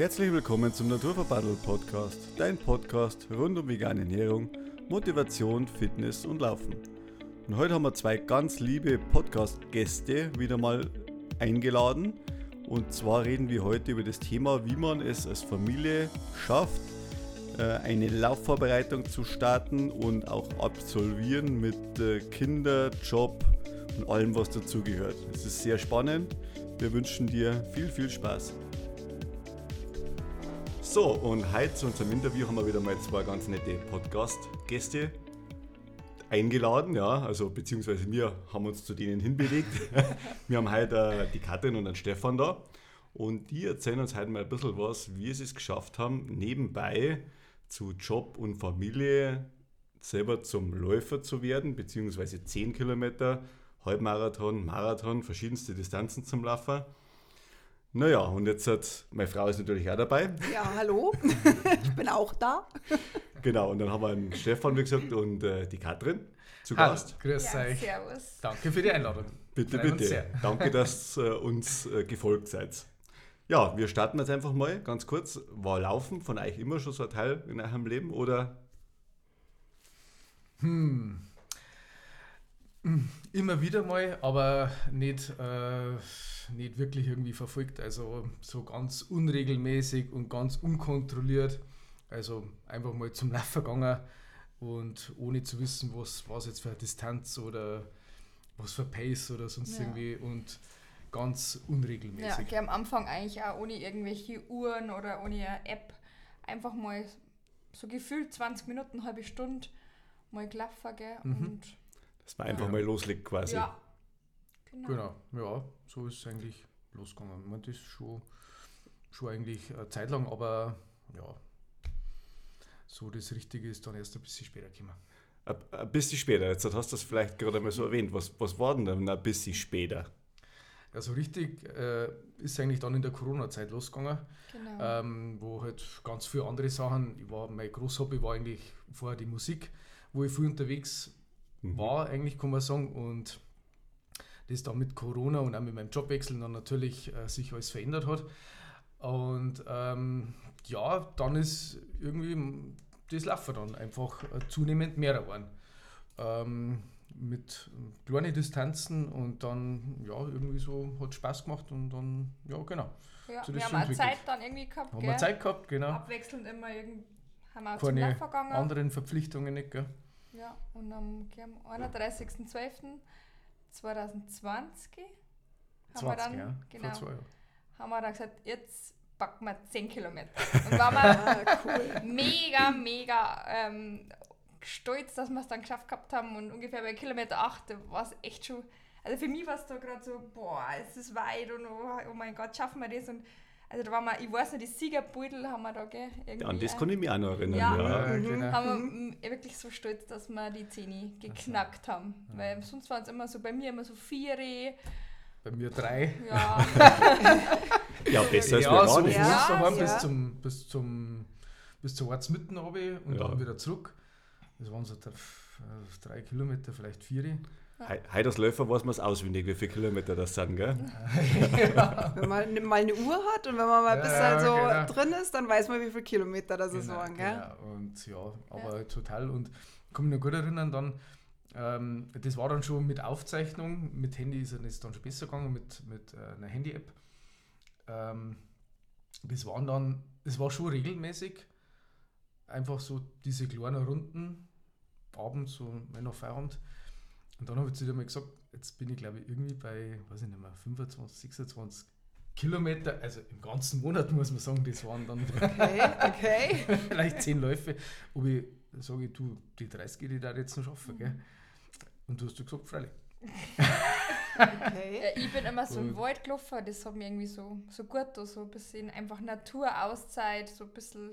Herzlich willkommen zum Naturverbandel Podcast, dein Podcast rund um vegane Ernährung, Motivation, Fitness und Laufen. Und heute haben wir zwei ganz liebe Podcast-Gäste wieder mal eingeladen. Und zwar reden wir heute über das Thema, wie man es als Familie schafft, äh, eine Laufvorbereitung zu starten und auch absolvieren mit äh, Kinder, Job und allem, was dazugehört. Es ist sehr spannend. Wir wünschen dir viel, viel Spaß. So, und heute zu unserem Interview haben wir wieder mal zwei ganz nette Podcast-Gäste eingeladen, ja, also beziehungsweise wir haben uns zu denen hinbewegt. wir haben heute äh, die Katrin und den Stefan da und die erzählen uns heute mal ein bisschen was, wie sie es geschafft haben, nebenbei zu Job und Familie selber zum Läufer zu werden, beziehungsweise 10 Kilometer, Halbmarathon, Marathon, verschiedenste Distanzen zum Laufen. Naja, und jetzt hat meine Frau ist natürlich auch dabei. Ja, hallo, ich bin auch da. Genau, und dann haben wir einen Stefan, wie gesagt, und äh, die Katrin zu Hallo, Gast. grüß Ja, euch. servus. Danke für die Einladung. Bitte, Freuen bitte. Danke, dass äh, uns äh, gefolgt seid. Ja, wir starten jetzt einfach mal ganz kurz. War Laufen von euch immer schon so ein Teil in eurem Leben oder? Immer wieder mal, aber nicht, äh, nicht wirklich irgendwie verfolgt. Also so ganz unregelmäßig und ganz unkontrolliert. Also einfach mal zum Laufen gegangen und ohne zu wissen, was was jetzt für eine Distanz oder was für Pace oder sonst Ja. irgendwie und ganz Ja, unregelmäßig. okay, am Anfang eigentlich auch ohne irgendwelche Uhren oder ohne eine App. Einfach mal so gefühlt 20 Minuten, halbe Stunde mal gelaufen, gell? Mhm. Und Dass man einfach Ja. mal loslegt quasi. ja. Genau. Genau, ja, so ist es eigentlich losgegangen. Ich meine, das ist schon, schon eigentlich eine Zeit lang, aber ja, so das Richtige ist dann erst ein bisschen später gekommen. Ein, ein bisschen später, jetzt hast du das vielleicht gerade mal so erwähnt. Was, was war denn dann ein bisschen später? Ja, so richtig äh, ist eigentlich dann in der Corona-Zeit losgegangen, genau. ähm, wo halt ganz viele andere Sachen, ich war, mein Großhobby war eigentlich vorher die Musik, wo ich viel unterwegs Mhm. war, eigentlich kann man sagen. Und das dann mit Corona und auch mit meinem Jobwechsel dann natürlich äh, sich alles verändert hat. Und ähm, ja, dann ist irgendwie das Laufen dann einfach äh, zunehmend mehr geworden. Ähm, mit kleinen Distanzen und dann, ja, irgendwie so hat Spaß gemacht und dann, ja, genau. ja, so wir haben auch. Zeit dann irgendwie gehabt, Haben gell? wir Zeit gehabt, genau. Abwechselnd immer irgend haben wir auch zum Keine Laufen gegangen. anderen Verpflichtungen nicht, gell? Ja, und am, gell, am 31.12.2020 haben wir 20, dann, ja, genau, haben wir dann gesagt, jetzt packen wir 10 Kilometer. Und waren wir mega, mega ähm, stolz, dass wir es dann geschafft gehabt haben. Und ungefähr bei Kilometer 8 war es echt schon, also für mich war es da gerade so, boah, es ist weit und oh, oh mein Gott, schaffen wir das? Und also da waren wir, ich weiß nicht, die Siegerbeutel haben wir da, gell? Irgendwie, An das kann ich mich auch noch erinnern. Ja. Ja. Ja, genau. haben wir mm, wirklich so stolz, dass wir die Zähne geknackt haben. Weil sonst waren es immer so, bei mir immer so vier, Bei mir drei. ja, ja, besser als wir ja, gar so Ja, uns daheim ja. bis zum, bis zum, bis zur Ortsmitten runter und Ja. dann wieder zurück. Das waren so drei, drei Kilometer, vielleicht vier. He- Heute als Läufer weiß man es auswendig, wie viele Kilometer das sind, gell? Wenn man ne- mal eine Uhr hat und wenn man mal ein Ja, bisschen so genau. drin ist, dann weiß man, wie viele Kilometer das ist Genau, waren, gell? genau. Und ja, aber total. Und ich kann mich noch gut erinnern, dann, ähm, das war dann schon mit Aufzeichnung, mit Handy ist es dann schon besser gegangen, mit, mit äh, einer Handy-App. Ähm, das waren dann, es war schon regelmäßig, einfach so diese kleinen Runden, abends, so wenn nach Feierabend. Und dann habe ich zu dir mal gesagt, jetzt bin ich glaube ich irgendwie bei, weiß ich nicht mehr, 25, 26 Kilometer, also im ganzen Monat muss man sagen, das waren dann Okay, okay. vielleicht 10 Läufe, ob ich sage, du, die 30 die da jetzt noch schaffen, gell? Und du hast gesagt, freilich. okay. Ja, ich bin immer so im Und- Wald gelaufen, das hat mir irgendwie so, so gut da, so ein bisschen einfach Naturauszeit, so ein bisschen,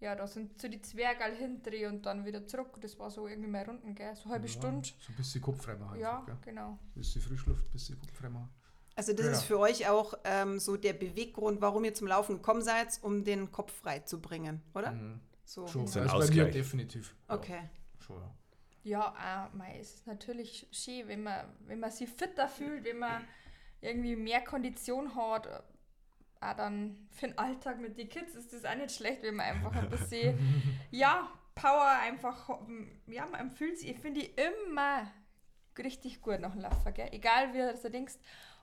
ja, da sind so die Zwerge all hinter und dann wieder zurück. Das war so irgendwie mehr Runden, gell? So eine halbe Ja, Stunde. So ein bisschen Kopf frei machen. Ja, einfach, gell? genau. Ein bisschen Frischluft, ein bisschen Kopf frei machen. Also das Genau. ist für euch auch ähm, so der Beweggrund, warum ihr zum Laufen gekommen seid, um den Kopf frei zu bringen, oder? Mhm. So. Schon, ein also bei mir Ausgleich. definitiv. Ja, Okay. schon, ja. Ja, mei, es ist natürlich schön, wenn man, wenn man sich fitter fühlt, wenn man irgendwie mehr Kondition hat. Auch dann für den Alltag mit den Kids ist das auch nicht schlecht, wenn man einfach ein bisschen, ja, Power einfach, ja, man fühlt sich, ich finde die immer richtig gut nach dem Laufen, gell? Egal wie du denkst,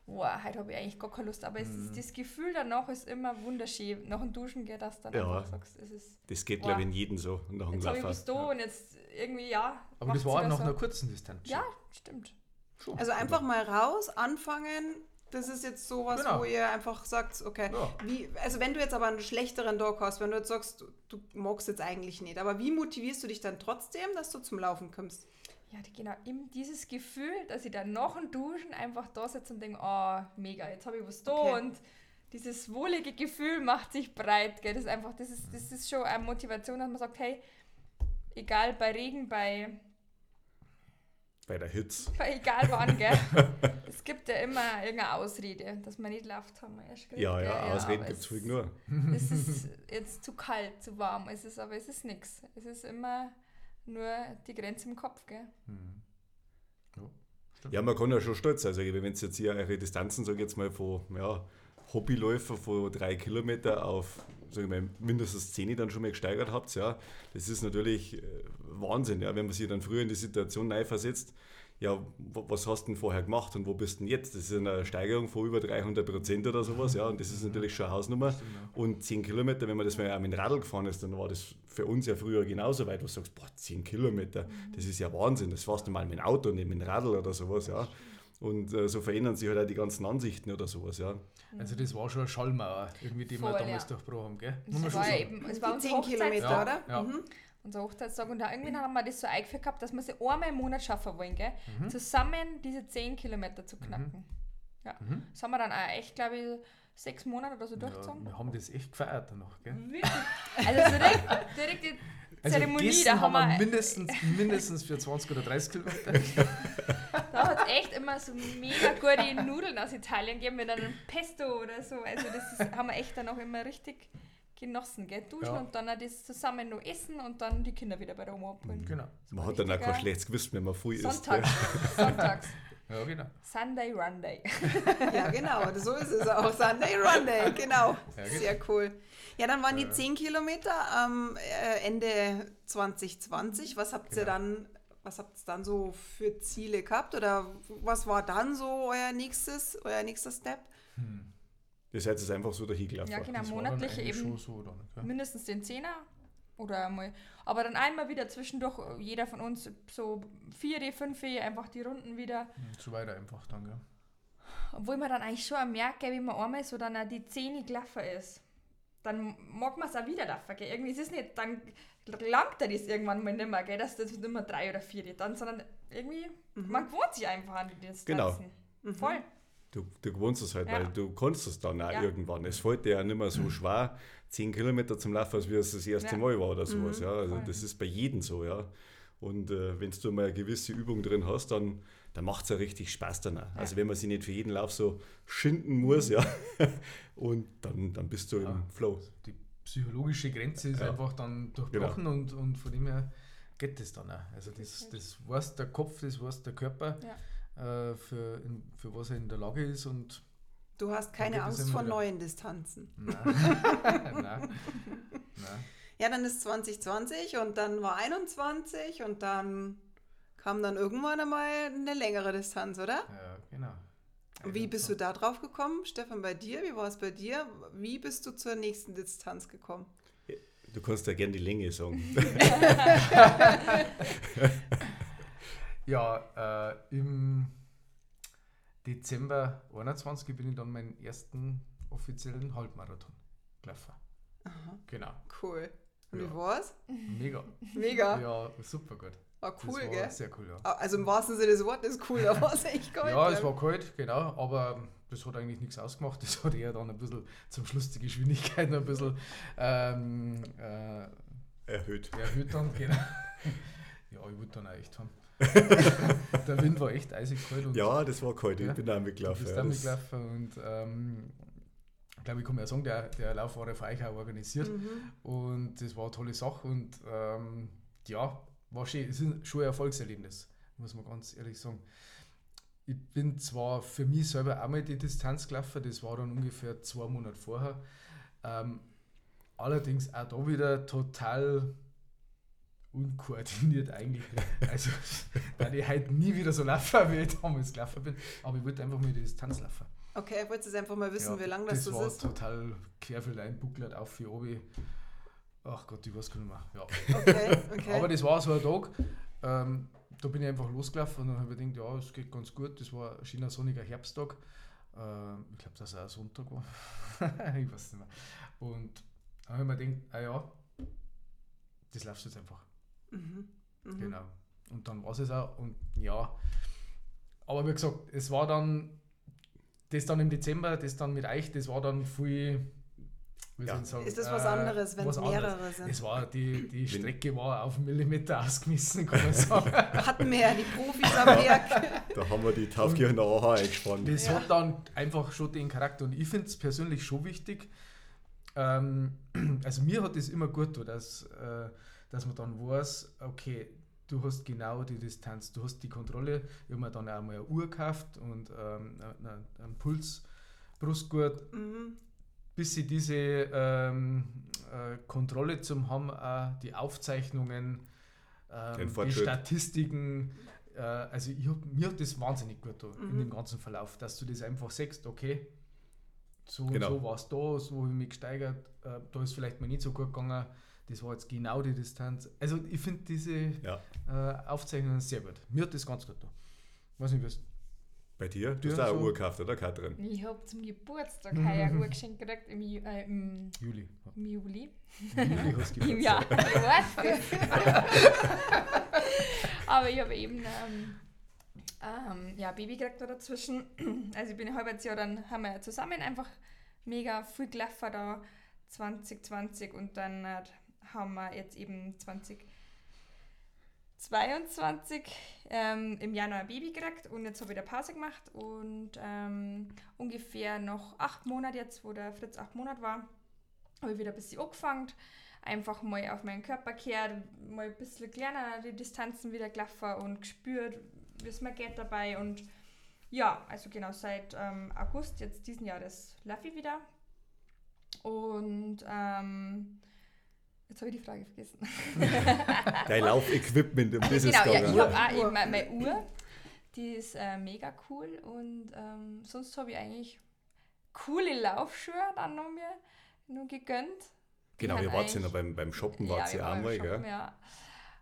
boah, heute habe ich eigentlich gar keine Lust, aber es ist, mhm. das Gefühl danach ist immer wunderschön. Nach dem Duschen geht das dann ja, einfach sagst, es ist. Das geht, glaube ich, in jedem so nach dem Jetzt habe ich bis da ja. und jetzt irgendwie, ja. Aber das war nach so. einer kurzen Distanz. Ja, stimmt. Schon. Also einfach mal raus, anfangen, das ist jetzt sowas, genau. wo ihr einfach sagt, okay, ja. wie, also wenn du jetzt aber einen schlechteren Dog hast, wenn du jetzt sagst, du, du magst jetzt eigentlich nicht, aber wie motivierst du dich dann trotzdem, dass du zum Laufen kommst? Ja, genau, eben dieses Gefühl, dass ich dann nach dem Duschen einfach da sitze und denke, oh, mega, jetzt habe ich was da okay. und dieses wohlige Gefühl macht sich breit, gell? Das ist einfach, das ist, das ist schon eine Motivation, dass man sagt, hey, egal bei Regen, bei bei der Hitze. Egal wann, gell? es gibt ja immer irgendeine Ausrede, dass man nicht läuft, haben wir erst gesagt. Ja, ja, Ausreden gibt es nur. Es ist jetzt zu kalt, zu warm, es ist, aber es ist nichts. Es ist immer nur die Grenze im Kopf, gell? Mhm. Ja, ja, man kann ja schon stolz sein. Also, wenn es jetzt hier eure Distanzen, sage ich jetzt mal, von ja, Hobbyläufer von drei Kilometer auf sag ich mal, mindestens 10 dann schon mal gesteigert habt, ja, das ist natürlich äh, Wahnsinn, ja, wenn man sich dann früher in die Situation neu versetzt, ja, was hast du denn vorher gemacht und wo bist du denn jetzt? Das ist eine Steigerung von über 300 Prozent oder sowas, ja, und das ist natürlich schon eine Hausnummer. Und 10 Kilometer, wenn man das mal mit dem Radl gefahren ist, dann war das für uns ja früher genauso weit, wo du sagst, boah, 10 Kilometer, das ist ja Wahnsinn, das fährst du mal mit dem Auto, nicht mit dem Radl oder sowas, ja. Und äh, so verändern sich halt auch die ganzen Ansichten oder sowas, ja. Also das war schon eine Schallmauer, irgendwie, die Voll, wir damals ja. durchbrochen haben, gell? Das war ja eben, es war 10 Kilometer, ja, oder? Ja. Mhm. Unser Hochzeitstag. Und da irgendwie haben wir das so eingeführt gehabt, dass wir sie einmal im Monat schaffen wollen, gell? Mhm. Zusammen diese 10 Kilometer zu knacken. Mhm. Ja. Mhm. Das haben wir dann auch echt, glaube ich, sechs Monate oder so durchgezogen. Ja, wir haben das echt gefeiert danach, gell? Wirklich? Also direkt, direkt die also Zeremonie, da haben wir mindestens, mindestens für 20 oder 30 Kilometer. da hat es echt immer so mega gute Nudeln aus Italien gegeben mit einem Pesto oder so. Also das ist, haben wir echt dann auch immer richtig genossen, gell? Duschen ja. und dann auch das zusammen noch essen und dann die Kinder wieder bei der Oma abholen. Genau. Man hat dann auch kein schlechtes Gewissen, wenn man früh Sonntags, isst. Sonntags. Ja, genau. Sunday Run Day. ja, genau, so ist es auch. Sunday Run Day, genau. Ja, genau. Sehr cool. Ja, dann waren die 10 Kilometer am äh, Ende 2020. Was habt ihr genau. dann, was habt ihr dann so für Ziele gehabt? Oder was war dann so euer nächstes, euer nächster Step? Hm. Ihr seid jetzt einfach so dahin gelaufen. Ja, genau, monatlich eben so dann, okay. mindestens den Zehner oder einmal. Aber dann einmal wieder zwischendurch, jeder von uns so vier, fünf, einfach die Runden wieder. Hm, so weiter einfach dann, ja. Obwohl man dann eigentlich schon merkt, wie man einmal so dann die Zähne gelaufen ist dann mag man es auch wieder laufen, gell? Irgendwie ist es nicht, dann langt er das irgendwann mal nicht mehr, gell? dass das nicht mehr drei oder vier dann, sondern irgendwie, mhm. man gewohnt sich einfach an die Distanzen. Genau. Mhm. Voll. Du, du gewohnst es halt, ja. weil du kannst es dann auch ja. irgendwann. Es fällt dir ja nicht mehr so mhm. schwer, 10 Kilometer zum Laufen, als wie es das erste ja. Mal war oder sowas. Mhm. Ja. Also das ist bei jedem so, ja. Und äh, wenn du mal eine gewisse Übung drin hast, dann dann macht es ja richtig Spaß dann auch. Ja. Also wenn man sich nicht für jeden Lauf so schinden muss, mhm. ja, und dann, dann bist du ja. im Flow. Die psychologische Grenze ist ja. einfach dann durchbrochen genau. und, und von dem her geht das dann auch. Also das, das weiß der Kopf, das weiß der Körper, äh, für, in, für was er in der Lage ist und Du hast keine Angst vor neuen Distanzen. Nein. Nein. Nein. Ja, dann ist 2020 und dann war 21 und dann kam dann irgendwann einmal eine längere Distanz, oder? Ja, genau. Und wie bist du da drauf gekommen, Stefan, bei dir? Wie war es bei dir? Wie bist du zur nächsten Distanz gekommen? Du kannst ja gerne die Länge sagen. ja, äh, im Dezember 21 bin ich dann meinen ersten offiziellen Halbmarathon gelaufen. Aha. Genau. Cool. Und ja. wie war's? Mega. Mega? Ja, super gut. War cool, das war gell? Sehr cool, ja. Ah, also im wahrsten Sinne des Wortes cool, da war es echt kalt. ja, es war kalt, genau, aber das hat eigentlich nichts ausgemacht. Das hat eher dann ein bisschen zum Schluss die Geschwindigkeit ein bisschen ähm, äh, erhöht. Erhöht dann, genau. ja, ich wollte dann auch echt haben. der Wind war echt eisig kalt. Und, ja, das war kalt, ich bin da mitgelaufen. Ich bin da mitgelaufen und ähm, ich glaube, ich kann ja sagen, der, der Lauf war ja für euch auch organisiert mhm. und das war eine tolle Sache und ähm, ja, war schön, es ist schon ein Erfolgserlebnis, muss man ganz ehrlich sagen. ich bin zwar für mich selber auch mal die Distanz gelaufen, das war dann ungefähr zwei Monate vorher. Ähm, allerdings auch da wieder total unkoordiniert eigentlich. Also, da ich halt nie wieder so laufen, wie ich damals gelaufen bin. Aber ich wollte einfach mal die Distanz laufen. Okay, ich wollte einfach mal wissen, ja, wie lange das, das so war ist. total querfeldein, buckelt auf für oben. Ach Gott, ich weiß gar nicht mehr. Ja. Okay, okay. Aber das war so ein Tag, ähm, da bin ich einfach losgelaufen und dann habe ich gedacht, ja, es geht ganz gut. Das war ein schöner sonniger Herbsttag. Ähm, ich glaube, dass es auch ein Sonntag war. ich weiß nicht mehr. Und dann habe ich mir gedacht, ah ja, das läuft jetzt einfach. Mhm. Mhm. Genau. Und dann war es auch. Und ja, aber wie gesagt, es war dann, das dann im Dezember, das dann mit euch, das war dann viel. Ja. sagen, Ist das was äh, anderes, wenn es was anderes. mehrere sind? Es war die, die Strecke war auf einen Millimeter ausgemessen, kann man sagen. Hatten wir ja die Profis am Werk. Da haben wir die Taufkirchener AHA eingespannt. Das Ja. hat dann einfach schon den Charakter und ich finde es persönlich schon wichtig. Ähm, also mir hat es immer gut getan, dass, äh, dass man dann weiß, okay, du hast genau die Distanz, du hast die Kontrolle. Ich habe mir dann auch mal eine Uhr gekauft und ähm, einen, einen Puls, Brustgurt, Mhm. Bis sie diese ähm, äh, Kontrolle zum haben, auch die Aufzeichnungen, ähm, die. Statistiken. Äh, also ich hab, mir hat das wahnsinnig gut in Mhm. dem ganzen Verlauf, dass du das einfach sagst, okay, so Genau. und so war es da, so habe ich mich gesteigert, äh, da ist vielleicht mal nicht so gut gegangen, das war jetzt genau die Distanz. Also ich finde diese Ja. äh, Aufzeichnungen sehr gut. Mir hat das ganz gut getan. Weiß nicht, was Bei dir? Du Ja, hast auch eine so. Uhr gekauft, oder Katrin? Ich habe zum Geburtstag heuer ein Uhr geschenkt gekriegt im, Ju äh, im, Juli. im Juli. Juli hast du Im. Jahr. Ich weiß Aber ich habe eben ähm, ähm, ja, Baby gekriegt da dazwischen. Also ich bin ein halbes Jahr, dann haben wir zusammen einfach mega viel gelaufen da 2020 und dann äh, haben wir jetzt eben 2022 ähm, im Januar ein Baby gekriegt und jetzt habe ich da Pause gemacht und ähm, ungefähr noch acht Monate jetzt, wo der Fritz acht Monate war, habe ich wieder ein bisschen angefangen einfach mal auf meinen Körper gehört, mal ein bisschen kleiner die Distanzen wieder gelaufen und gespürt, wie es mir geht dabei. Und ja, also genau seit ähm, August jetzt diesen Jahres laufe ich wieder. Und ähm, jetzt habe ich die Frage vergessen. Dein Laufequipment, das ist genau, ja, ich habe auch eben meine, Uhr. Die ist äh, mega cool und ähm, sonst habe ich eigentlich coole Laufschuhe dann noch mir nur gegönnt. Genau, ihr wart ja noch beim, beim Shoppen, wart waren auch mal, gell? Ja.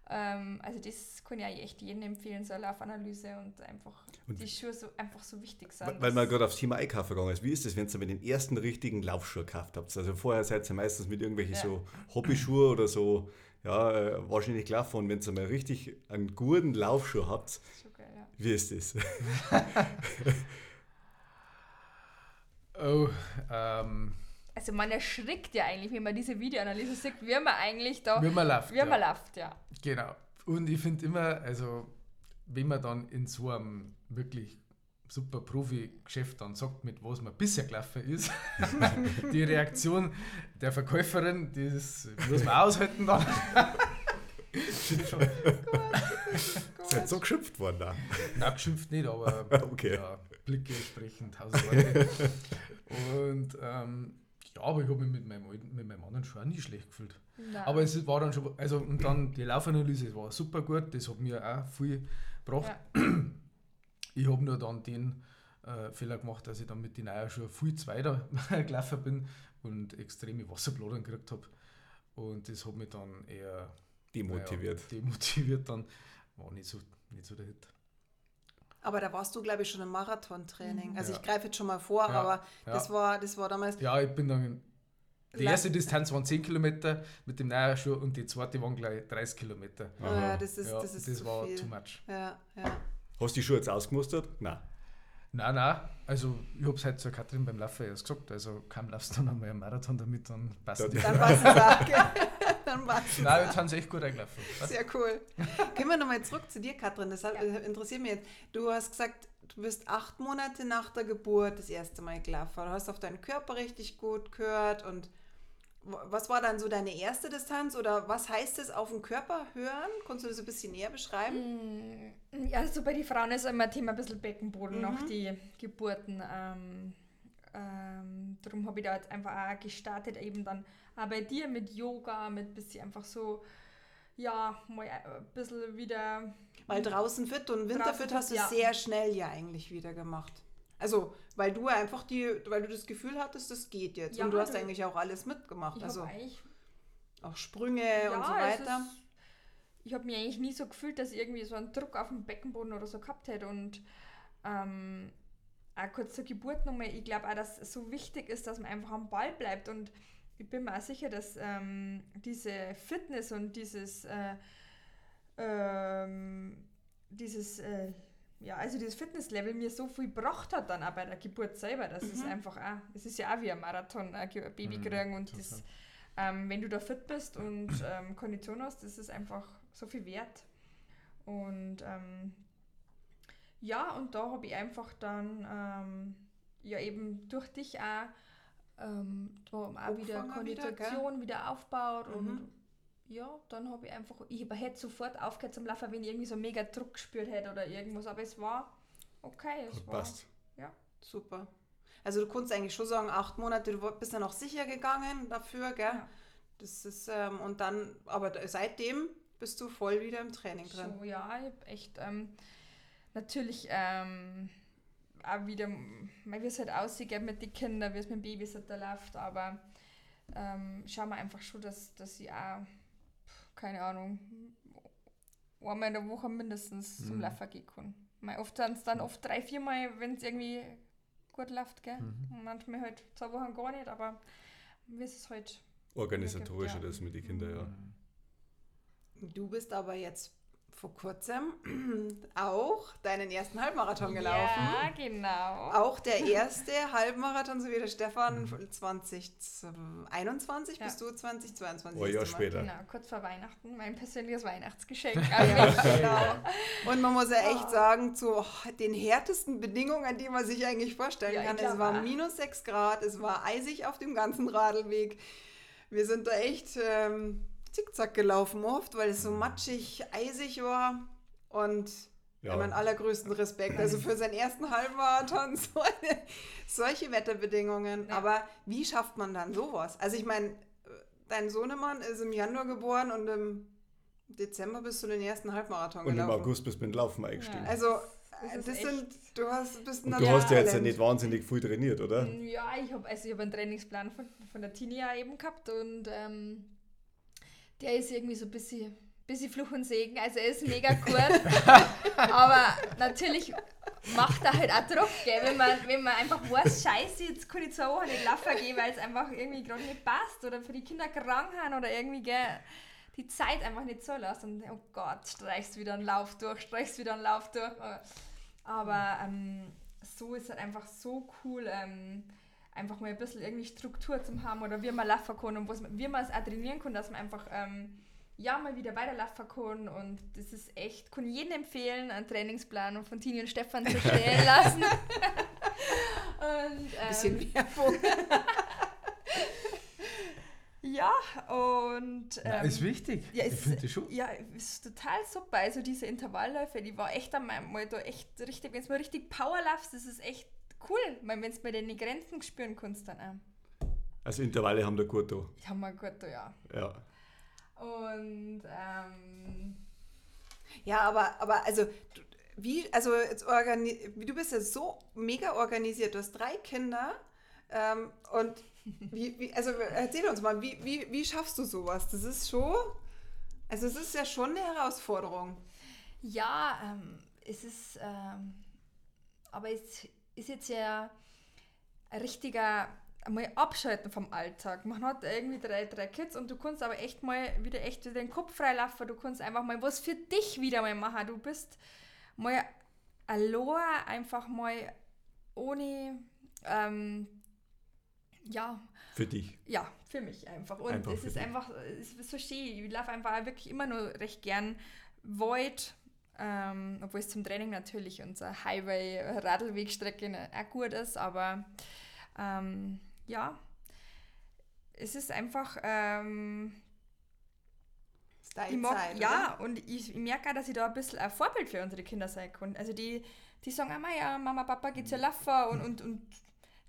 Ähm, also das kann ich eigentlich echt jedem empfehlen, so eine Laufanalyse und einfach Und- die Schuhe so einfach so wichtig sind. Weil- man gerade aufs Thema Einkaufen gegangen ist. Wie ist das, wenn ihr mit den ersten richtigen Laufschuhe gekauft habt? Also vorher seid ihr meistens mit irgendwelchen Ja. so Hobbyschuhe oder so, ja, äh, wahrscheinlich gelaufen. Und wenn ihr mal richtig einen guten Laufschuh habt, geil, ja. wie ist das? Oh, ähm, Also man erschrickt ja eigentlich, wenn man diese Videoanalyse sieht, wie man eigentlich da, wie man läuft. wie man ja. läuft, ja. Genau. Und ich finde immer, also wenn man dann in so einem wirklich super Profi-Geschäft dann sagt, mit was man bisher gelaufen ist, die Reaktion der Verkäuferin, das muss man aushalten dann. Seid so geschimpft worden da. Nein, geschimpft nicht, aber Okay. ja, Blicke sprechen tausend Worte. Und ähm, ja, aber ich habe mich mit meinem, alten, mit meinem anderen schon auch nie schlecht gefühlt. Nein. Aber es war dann schon, also und dann die Laufanalyse war super gut, das hat mir auch viel gebracht. Ich habe nur dann den äh, Fehler gemacht, dass ich dann mit den neuen Schuhen viel zweiter gelaufen bin und extreme Wasserbladern gekriegt habe. Und das hat mich dann eher Demotiviert. naja, demotiviert dann. War nicht so, nicht so der Hit. Aber da warst du, glaube ich, schon im Marathontraining. Also Ja. ich greife jetzt schon mal vor, Ja, aber ja. das war, das war damals. Ja, ich bin dann. Die erste Distanz waren 10 Kilometer mit dem neuen Schuh und die zweite waren gleich 30 Kilometer. Ja, Aha. das ist, ja, das ist das zu war viel. too much. Ja, ja. Hast du die Schuhe jetzt ausgemustert? Nein. Nein, nein, also ich habe es heute zur Katrin beim Laufen erst gesagt, also kaum laufst du dann einmal einen Marathon damit, dann passt Ja, die Dann war es auch. Dann war's es Nein, jetzt haben sie echt gut eingelaufen. Sehr cool. Können wir nochmal zurück zu dir, Katrin? Das hat, Ja. interessiert mich jetzt. Du hast gesagt, du bist acht Monate nach der Geburt das erste Mal gelaufen. Du hast auf deinen Körper richtig gut gehört und was war dann so deine erste Distanz oder was heißt es auf den Körper hören? Kannst du das ein bisschen näher beschreiben? Mm, ja, also bei den Frauen ist immer Thema ein bisschen Beckenboden mhm. nach die Geburten. Ähm, ähm, darum habe ich da jetzt einfach auch gestartet, eben dann auch bei dir mit Yoga, mit bisschen einfach so, ja, mal ein bisschen wieder. Weil draußen fit und Winterfit hast du ja. sehr schnell ja eigentlich wieder gemacht. Also, weil du einfach die, weil du das Gefühl hattest, das geht jetzt. Ja, und du hast eigentlich auch alles mitgemacht. also auch Sprünge ja, und so weiter. Ist, ich habe mich eigentlich nie so gefühlt, dass ich irgendwie so einen Druck auf dem Beckenboden oder so gehabt hätte. Und ähm, auch kurz zur Geburt nochmal, ich glaube auch, dass es so wichtig ist, dass man einfach am Ball bleibt. Und ich bin mir auch sicher, dass ähm, diese Fitness und dieses, äh, ähm, dieses äh, ja, also das Fitnesslevel mir so viel gebracht hat dann auch bei der Geburt selber, dass mhm. es einfach auch, es ist ja auch wie ein Marathon, ein Baby mhm, kriegen mhm, und das, ähm, wenn du da fit bist und ähm, Kondition hast, das ist einfach so viel wert. Und ähm, ja, und da habe ich einfach dann ähm, ja eben durch dich auch, ähm, da auch wieder Kondition wieder, wieder aufbaut mhm. und ja, dann habe ich einfach, ich hätte sofort aufgehört zum Laufen, wenn ich irgendwie so mega Druck gespürt hätte oder irgendwas, aber es war okay. Es war, passt. Ja. Super. Also du kannst eigentlich schon sagen, acht Monate, du bist ja noch sicher gegangen dafür, gell? Ja. Das ist, ähm, und dann, aber seitdem bist du voll wieder im Training drin. So, ja, ich habe echt, ähm, natürlich, ähm, auch wieder, wie es halt aussieht mit den Kindern, wie es mit dem Babysitter läuft, aber ähm, schauen wir einfach schon, dass, dass ich auch keine Ahnung, einmal in der Woche mindestens mhm. zum Laufen gehen kann. Mal oft sind es dann oft drei, vier Mal, wenn es irgendwie gut läuft, gell? Mhm. manchmal halt zwei Wochen gar nicht, aber wie ist es halt. Organisatorischer ja. das mit den Kindern, ja. Du bist aber jetzt vor kurzem auch deinen ersten Halbmarathon gelaufen. Ja, genau. Auch der erste Halbmarathon, so wie der Stefan, 2021 ja. bis du 2022. Oh, Jahr später. Genau, kurz vor Weihnachten, mein persönliches Weihnachtsgeschenk. ja, genau. Und man muss ja echt sagen, zu den härtesten Bedingungen, die man sich eigentlich vorstellen ja, kann. Es war minus 6 Grad, es war eisig auf dem ganzen Radlweg. Wir sind da echt... Ähm, zickzack gelaufen oft, weil es so matschig, eisig war. Und ja. meinen allergrößten Respekt. Also für seinen ersten Halbmarathon so eine, solche Wetterbedingungen. Ja. Aber wie schafft man dann sowas? Also ich meine, dein Sohnemann ist im Januar geboren und im Dezember bist du den ersten Halbmarathon gelaufen. Und im August bist du mit dem Laufen eingestiegen. Ja. Also das, das sind, du hast, bist ein Und du hast ja jetzt ja nicht wahnsinnig viel trainiert, oder? Ja, ich habe also hab einen Trainingsplan von, von der Tini ja eben gehabt und ähm, der ist irgendwie so ein bisschen, bisschen Fluch und Segen. Also er ist mega gut. aber natürlich macht er halt auch Druck, gell? Wenn, man, wenn man einfach weiß, scheiße, jetzt kann ich zwei Wochen nicht laufen gehen, weil es einfach irgendwie gerade nicht passt oder für die Kinder krank haben oder irgendwie, gell? die Zeit einfach nicht so lässt und oh Gott, streichst wieder einen Lauf durch, streichst wieder einen Lauf durch. Aber ähm, so ist halt einfach so cool. Ähm, einfach mal ein bisschen irgendwie Struktur zu haben oder wie man laufen kann und was wie man es auch trainieren kann, dass man einfach ähm, ja mal wieder weiterlaufen kann und das ist echt, kann jedem empfehlen, einen Trainingsplan von Tini und Stefan zu stellen lassen. und, ähm, bisschen Werbung. Ja, und. Ähm, Na, ist wichtig. Ja, ich finde schon. Ja, ist total super. Also, diese Intervallläufe, die war echt einmal da echt richtig, wenn es mal richtig Power läufst, das ist echt cool, wenn du bei den Grenzen spüren kannst dann auch. Also Intervalle haben da gut da. Haben wir gut da, ja. Ja. Und ähm, ja, aber, aber also wie, also jetzt organi du bist ja so mega organisiert, du hast drei Kinder ähm, und wie, wie, also erzähl uns mal, wie, wie, wie schaffst du sowas? Das ist schon, also es ist ja schon eine Herausforderung. Ja, ähm, es ist, ähm, aber es ist jetzt ja ein richtiger einmal abschalten vom Alltag. Man hat irgendwie drei, drei Kids und du kannst aber echt mal wieder echt den Kopf freilaufen. Du kannst einfach mal was für dich wieder mal machen. Du bist mal allein einfach mal ohne ähm, ja. Für dich. Ja, für mich einfach. Und einfach es ist dich. einfach, es ist so schön. Ich laufe einfach wirklich immer nur recht gern Void ähm, obwohl es zum Training natürlich unsere Highway-Radlwegstrecke auch gut ist, aber ähm, ja, es ist einfach. Ähm, ich mag, Zeit, ja, und ich, ich merke auch, dass ich da ein bisschen ein Vorbild für unsere Kinder sein kann. Also die, die sagen immer, ja, Mama, Papa geht's ja laufen und, und, und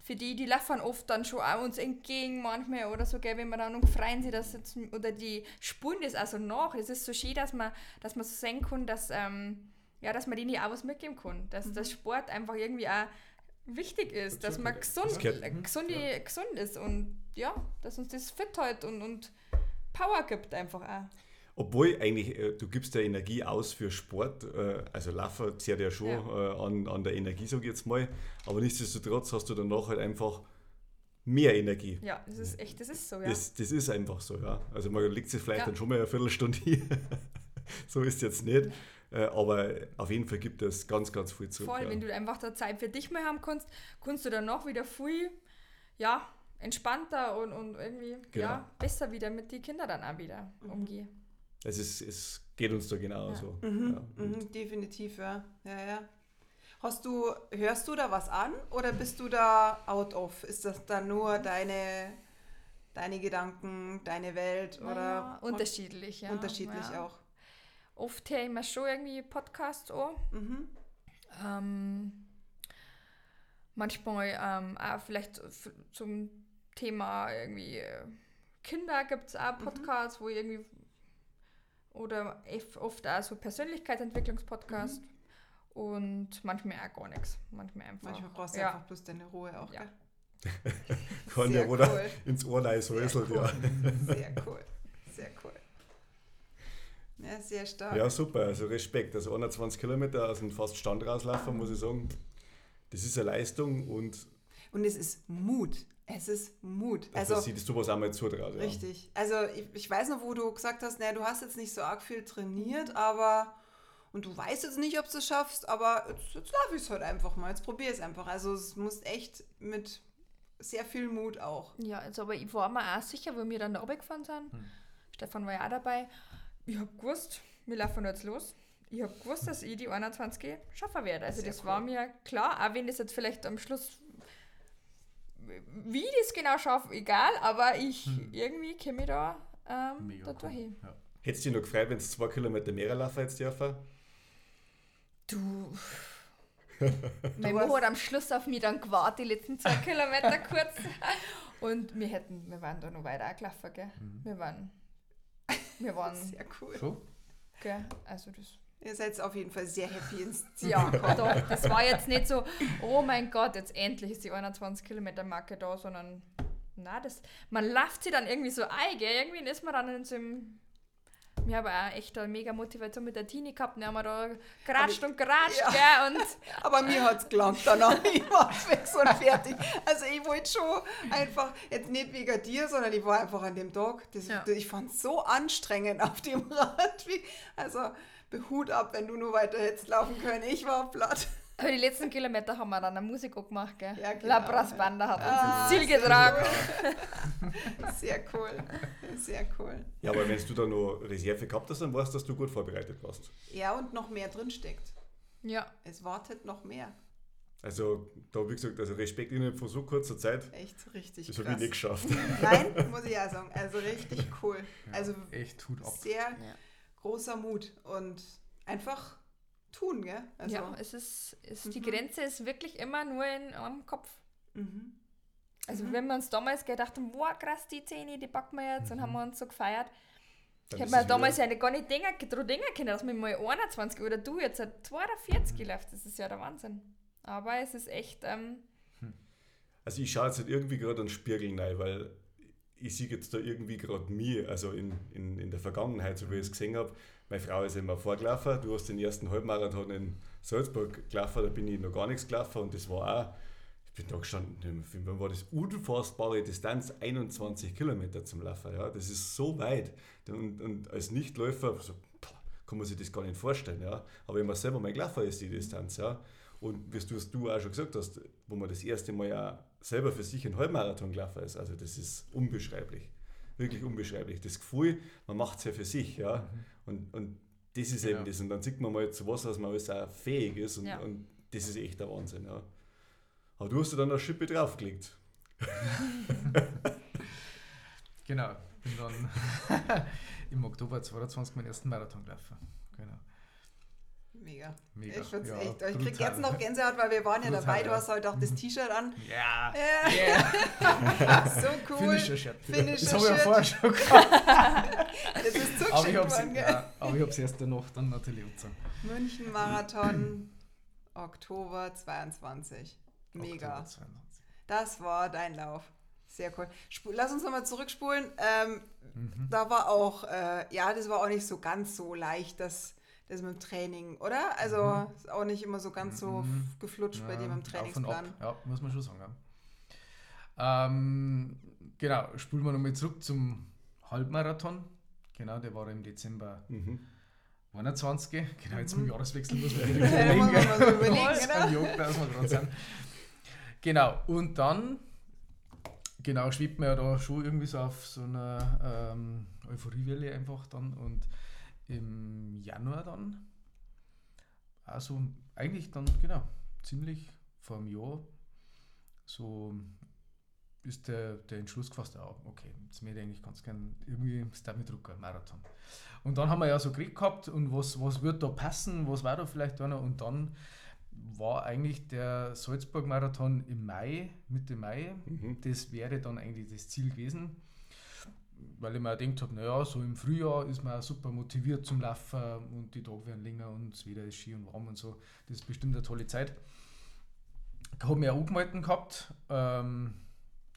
für die, die laufen oft dann schon auch uns entgegen manchmal oder so, gell, wenn man dann und freuen sich, dass jetzt, oder die spulen das auch so nach. Es ist so schön, dass man, dass man so sehen kann, dass, ähm, ja, dass man denen auch was mitgeben kann. Dass mhm. das Sport einfach irgendwie auch wichtig ist, das dass man gesund, das gesund, ja. gesund ist und ja, dass uns das fit hält und, und Power gibt einfach auch. Obwohl eigentlich, äh, du gibst ja Energie aus für Sport, äh, also Laufen zehrt ja schon ja. Äh, an, an der Energie, sage ich jetzt mal, aber nichtsdestotrotz hast du danach halt einfach mehr Energie. Ja, das ist echt, das ist so, ja. Das, das ist einfach so, ja. Also man legt sich vielleicht ja. dann schon mal eine Viertelstunde hier, so ist es jetzt nicht, aber auf jeden Fall gibt es ganz, ganz viel zurück. Voll, ja. wenn du einfach da Zeit für dich mal haben kannst, kannst du dann noch wieder viel, ja, entspannter und, und irgendwie, genau. ja, besser wieder mit den Kindern dann auch wieder mhm. umgehen es, ist, es geht uns da genauso. Ja. Mhm, ja. Mhm, definitiv, ja. ja, ja. Hast du, hörst du da was an oder bist du da out of? Ist das dann nur deine, deine Gedanken, deine Welt oder? Ja, unterschiedlich, ja. Unterschiedlich auch. Oft höre ich mir schon irgendwie Podcasts an. Mhm. Ähm, manchmal ähm, auch vielleicht zum Thema irgendwie äh, Kinder gibt es auch mhm. Podcasts, mhm. wo ich irgendwie oder oft auch so Persönlichkeitentwicklungspodcast mhm. und manchmal auch gar nichts. Manchmal einfach. Manchmal brauchst du ja. einfach bloß deine Ruhe auch, ja. Kann der oder cool. ins Ohr reinsäuselt, cool. ja. Sehr cool. Sehr cool. Ja, sehr stark. Ja, super. Also Respekt. Also 21 Kilometer aus dem fast Stand rauslaufen, muss ich sagen, das ist eine Leistung und. Und es ist Mut. Es ist Mut. Also, also siehst du was einmal zutraut. Ja. Richtig. Also ich, ich, weiß noch, wo du gesagt hast, naja, du hast jetzt nicht so arg viel trainiert, aber und du weißt jetzt nicht, ob du es schaffst, aber jetzt, jetzt laufe ich es halt einfach mal. Jetzt probiere es einfach. Also es muss echt mit sehr viel Mut auch. Ja, also aber ich war mir auch sicher, wo wir dann da runtergefahren sind. Hm. Stefan war ja auch dabei. Ich habe gewusst, wir laufen jetzt los. Ich habe gewusst, dass ich die 21 schaffen werde. Also Sehr das cool. war mir klar, auch wenn das jetzt vielleicht am Schluss wie ich das genau schaffe, egal, aber ich hm. irgendwie komme ich da, ähm, da cool. hin. Ja. Hättest du dich noch gefreut, wenn es zwei Kilometer mehr laufen jetzt dürfen? Du. mein Mo hat am Schluss auf mich dann gewartet, die letzten zwei Kilometer kurz. Und wir hätten, wir waren da noch weiter gelaufen, gell? Mhm. Wir waren. Wir waren. Sehr cool. So? Gell? Also das. Ihr seid auf jeden Fall sehr happy ins Ziel Ja, doch. Das war jetzt nicht so, oh mein Gott, jetzt endlich ist die 21 Kilometer Marke da, sondern na, das, man läuft sie dann irgendwie so ein, gell? Irgendwie ist man dann in so einem wir haben auch echt eine mega Motivation mit der Tini gehabt. Wir haben da geratscht und geratscht, ja. gell? Und aber mir hat es gelangt danach. Ich war fix und fertig. Also ich wollte schon einfach, jetzt nicht wegen dir, sondern ich war einfach an dem Tag. Das, ja. Ich fand es so anstrengend auf dem Rad. Also Hut ab, wenn du nur weiter hättest laufen können. Ich war platt. Aber die letzten Kilometer haben wir dann eine Musik auch gemacht, gell? Ja, genau. La Brassbanda hat ah, uns ins Ziel getragen. Sehr cool. Sehr cool. Ja, aber wenn du da noch Reserve gehabt hast, dann weißt du, dass du gut vorbereitet warst. Ja, und noch mehr drinsteckt. Ja. Es wartet noch mehr. Also, da wie gesagt, also Respekt Ihnen von so kurzer Zeit. Echt richtig. Das habe ich nicht geschafft. Nein, muss ich ja sagen. Also richtig cool. Also echt Hut ab. Sehr ja. Großer Mut und einfach tun, gell? Also, ja, es ist, es, mhm. die Grenze ist wirklich immer nur in am Kopf. Mhm. Also mhm. wenn wir uns damals gedacht haben, wow, krass, die Zähne, die packen wir jetzt, und haben mhm. wir uns so gefeiert. Dann ich habe mir damals ja gar nicht denken, denken können, dass wir mal 21 oder du jetzt 42 mhm. läuft. Das ist ja der Wahnsinn. Aber es ist echt. Ähm, hm. also ich schaue jetzt halt irgendwie gerade einen Spiegel rein, weil ich sehe jetzt da irgendwie gerade mir, also in, in, in der Vergangenheit, so wie ich es gesehen habe, meine Frau ist immer vorgelaufen. Du hast den ersten Halbmarathon in Salzburg gelaufen, da bin ich noch gar nichts gelaufen und das war auch, ich bin da gestanden, wann war das unfassbare Distanz, 21 Kilometer zum Laufen. Ja? Das ist so weit. Und, und als Nichtläufer so, kann man sich das gar nicht vorstellen. Ja? Aber wenn man selber mal gelaufen ist, die Distanz, ja. Und wie du, du auch schon gesagt hast, wo man das erste Mal ja selber für sich einen Halbmarathon gelaufen ist, also das ist unbeschreiblich wirklich unbeschreiblich. Das Gefühl, man macht es ja für sich, ja. Mhm. Und, und das ist genau. eben das. Und dann sieht man mal zu was, was man alles auch fähig ist. Und, ja. und das ist echt der Wahnsinn, ja. Aber du hast ja dann eine Schippe draufgelegt. Genau, bin dann im Oktober 22 meinen ersten Marathon gelaufen. Mega. Mega. Ich find's Ja, echt. Ich krieg jetzt noch Gänsehaut, weil wir waren ja Brutal, dabei. Du hast heute auch das T-Shirt an. Ja, Ja. so cool. Finisher Shirt. Finisher das habe ich ja vorher schon gehabt. Das ist Aber ich zugeschickt habe worden, ja, aber ich habe es erst danach dann natürlich angezogen. München Marathon, Oktober 22. Mega. Oktober 22. Das war dein Lauf. Sehr cool. Spu Lass uns nochmal zurückspulen. Ähm, Mhm. Da war auch, äh, ja, das war auch nicht so ganz so leicht, das, das mit dem Training, oder? Also ist auch nicht immer so ganz so Mhm. geflutscht bei dir mit dem Ja, auf und ab. Trainingsplan. Ja, muss man schon sagen. Ja. Ähm, genau, spulen wir nochmal zurück zum Halbmarathon. Genau, der war im Dezember Mhm. 21. Genau, jetzt Mhm. im Jahreswechsel muss man wieder Ja, so überlegen, genau. ein Job, dass wir dran sind. Genau, und dann, genau, schwebt man ja da schon irgendwie so auf so einer ähm, Euphoriewelle einfach dann und im Januar dann, also eigentlich dann, genau, ziemlich vor einem Jahr, so ist der, der Entschluss gefasst, ja, okay, jetzt möchte ich eigentlich ganz gern irgendwie Start mit Drucker, Marathon. Und dann haben wir ja so geredet gehabt und was, was wird da passen, was war da vielleicht einer und dann war eigentlich der Salzburg-Marathon im Mai, Mitte Mai. Mhm. Das wäre dann eigentlich das Ziel gewesen, weil ich mir gedacht habe, naja, so im Frühjahr ist man auch super motiviert zum Laufen und die Tage werden länger und das Wetter ist schön und warm und so. Das ist bestimmt eine tolle Zeit. Ich habe mich auch angemeldet gehabt, ähm,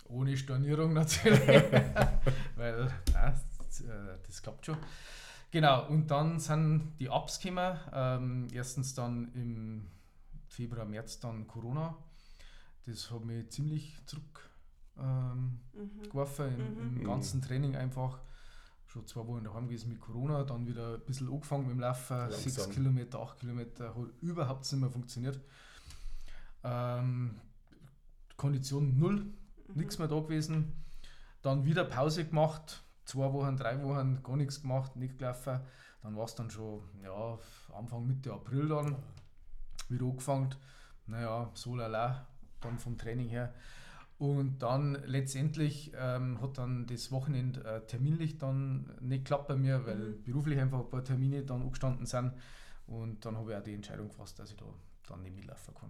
ohne Stornierung natürlich, weil nein, das, äh, das klappt schon. Genau, und dann sind die Ups gekommen. Ähm, erstens dann im Februar, März dann Corona. Das hat mich ziemlich zurück ähm, Mhm. geworfen im, Mhm. im ganzen Training einfach. Schon zwei Wochen daheim gewesen mit Corona, dann wieder ein bisschen angefangen mit dem Laufen, Langsam. 6 Kilometer, 8 Kilometer, hat überhaupt nicht mehr funktioniert. Ähm, Kondition null, nichts mehr da gewesen. Dann wieder Pause gemacht, zwei Wochen, drei Wochen gar nichts gemacht, nicht gelaufen. Dann war es dann schon ja, Anfang Mitte April dann wieder angefangen. Naja, so lala, dann vom Training her. Und dann letztendlich ähm, hat dann das Wochenende äh, terminlich dann nicht geklappt bei mir, weil Mhm. beruflich einfach ein paar Termine dann angestanden sind. Und dann habe ich auch die Entscheidung gefasst, dass ich da dann nicht mitlaufen kann.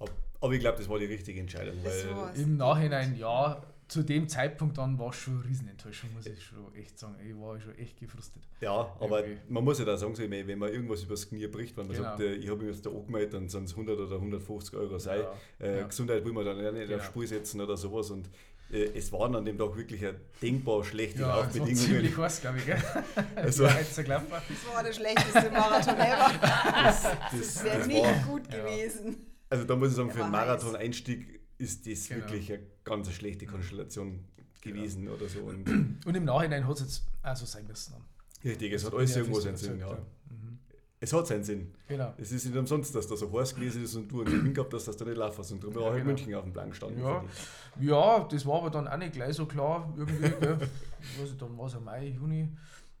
Ab- Aber ich glaube, das war die richtige Entscheidung, weil. Im Nachhinein, ja, zu dem Zeitpunkt dann war es schon eine Riesenenttäuschung, muss ich schon echt sagen. Ich war schon echt gefrustet. Ja, aber Irgendwie. man muss ja da sagen, wenn man irgendwas übers Knie bricht, wenn man Genau. sagt, äh, ich habe mich jetzt da angemeldet, dann sind es 100 oder 150 Euro sei. Ja, Äh, ja. Gesundheit will man dann ja nicht Genau. auf Spur setzen oder sowas. Und äh, es waren an dem Tag wirklich eine denkbar schlechte Ja, es war Laufbedingungen. ziemlich heiß, glaube ich. Gell? Also- gelaufen. Das war der schlechteste Marathon ever. Das, Das wäre das nicht war, gut Ja. gewesen. also da muss ich sagen, für einen war heiß. Marathon-Einstieg ist das Genau. wirklich eine ganz schlechte Konstellation gewesen oder so. Und Und im Nachhinein hat es jetzt also sein müssen. Dann. richtig, es hat alles irgendwo seinen Sinn. Ja. Mhm. Es hat seinen Sinn. Genau. Es ist nicht umsonst, dass das so heiß gewesen ist und du einen Termin gehabt hast, dass du nicht laufen hast. Und darum Ja, war halt genau. München auf dem Plan gestanden. Ja. Ja, das war aber dann auch nicht gleich so klar irgendwie. Gell. ich, dann war es ja Mai, Juni,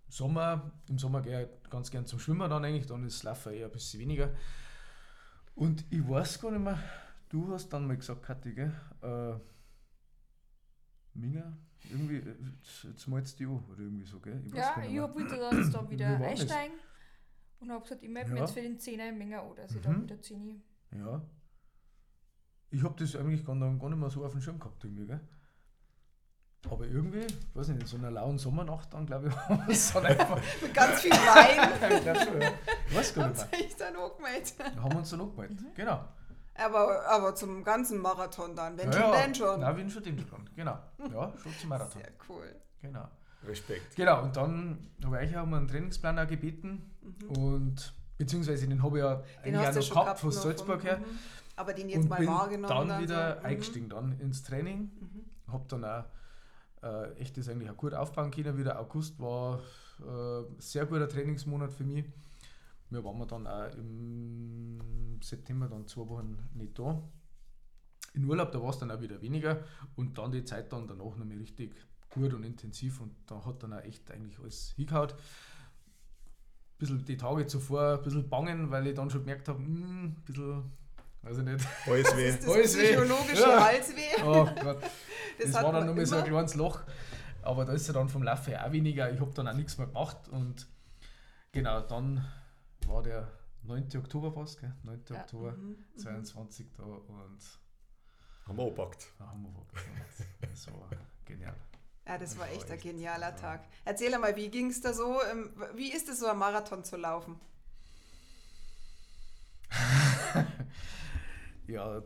Sommer. Im Sommer gehe ich halt ganz gern zum Schwimmen dann eigentlich, dann ist Laufen eher ein bisschen weniger. Und ich weiß gar nicht mehr, du hast dann mal gesagt, Kathi, gell? Äh, Minga, irgendwie, äh, jetzt, jetzt malst du dich an, oder irgendwie so, gell? Ich Ja, nicht ich hab wollte dann da wieder Wie war das? einsteigen und hab gesagt, ich melde Ja. jetzt für den 10er in Menge oder dass ich da Mhm. wieder 10 Ja. Ich habe das eigentlich gar, noch- gar nicht mehr so auf dem Schirm gehabt, irgendwie, gell? Aber irgendwie, weiß nicht, in so einer lauen Sommernacht dann, glaube ich, haben wir es dann einfach. Mit ganz viel Wein. ich glaube schon, ja. Ich weiß gar Haben nicht sie mehr. sich dann angemeldet. Haben wir uns dann angemeldet. Genau. Aber, aber zum ganzen Marathon dann, wenn ja, schon, ja. denn schon. Nein, wenn schon den schon. Genau. Ja, schon zum Marathon. Sehr cool. Genau. Respekt. Genau, und dann habe ich euch um einen Trainingsplan auch gebeten. Und beziehungsweise den habe ich ja Mhm. Den eigentlich auch noch gehabt gehabt von Salzburg her. mhm. Aber den jetzt und mal bin wahrgenommen. dann wieder so, mhm. eingestiegen dann ins Training. Mhm. Habe dann auch äh, echt das eigentlich auch gut aufbauen können. Wieder August war äh, ein sehr guter Trainingsmonat für mich. Wir waren wir dann auch im September dann zwei Wochen nicht da. In Urlaub, da war es dann auch wieder weniger und dann die Zeit dann danach noch mal richtig gut und intensiv und da hat dann auch echt eigentlich alles hingehaut. Bisschen die Tage zuvor ein bisschen bangen, weil ich dann schon gemerkt habe, ein bisschen, weiß ich nicht, Alles weh. Das Alles weh. psychologische Ja. Halsweh. oh Gott. Das, Das, war dann nur mal so ein kleines Loch. Aber da ist ja dann vom Laufen auch weniger. Ich habe dann auch nichts mehr gemacht und genau, dann war der 9. Oktober fast, gell? 9. Ja. Oktober mhm. 22 mhm. da und haben wir gepackt. Haben wir gepackt. Das war genial. Ja, das war echt ein genialer Tag. Erzähl einmal, wie ging es da so? Ähm, wie ist es so, ein Marathon zu laufen? ja,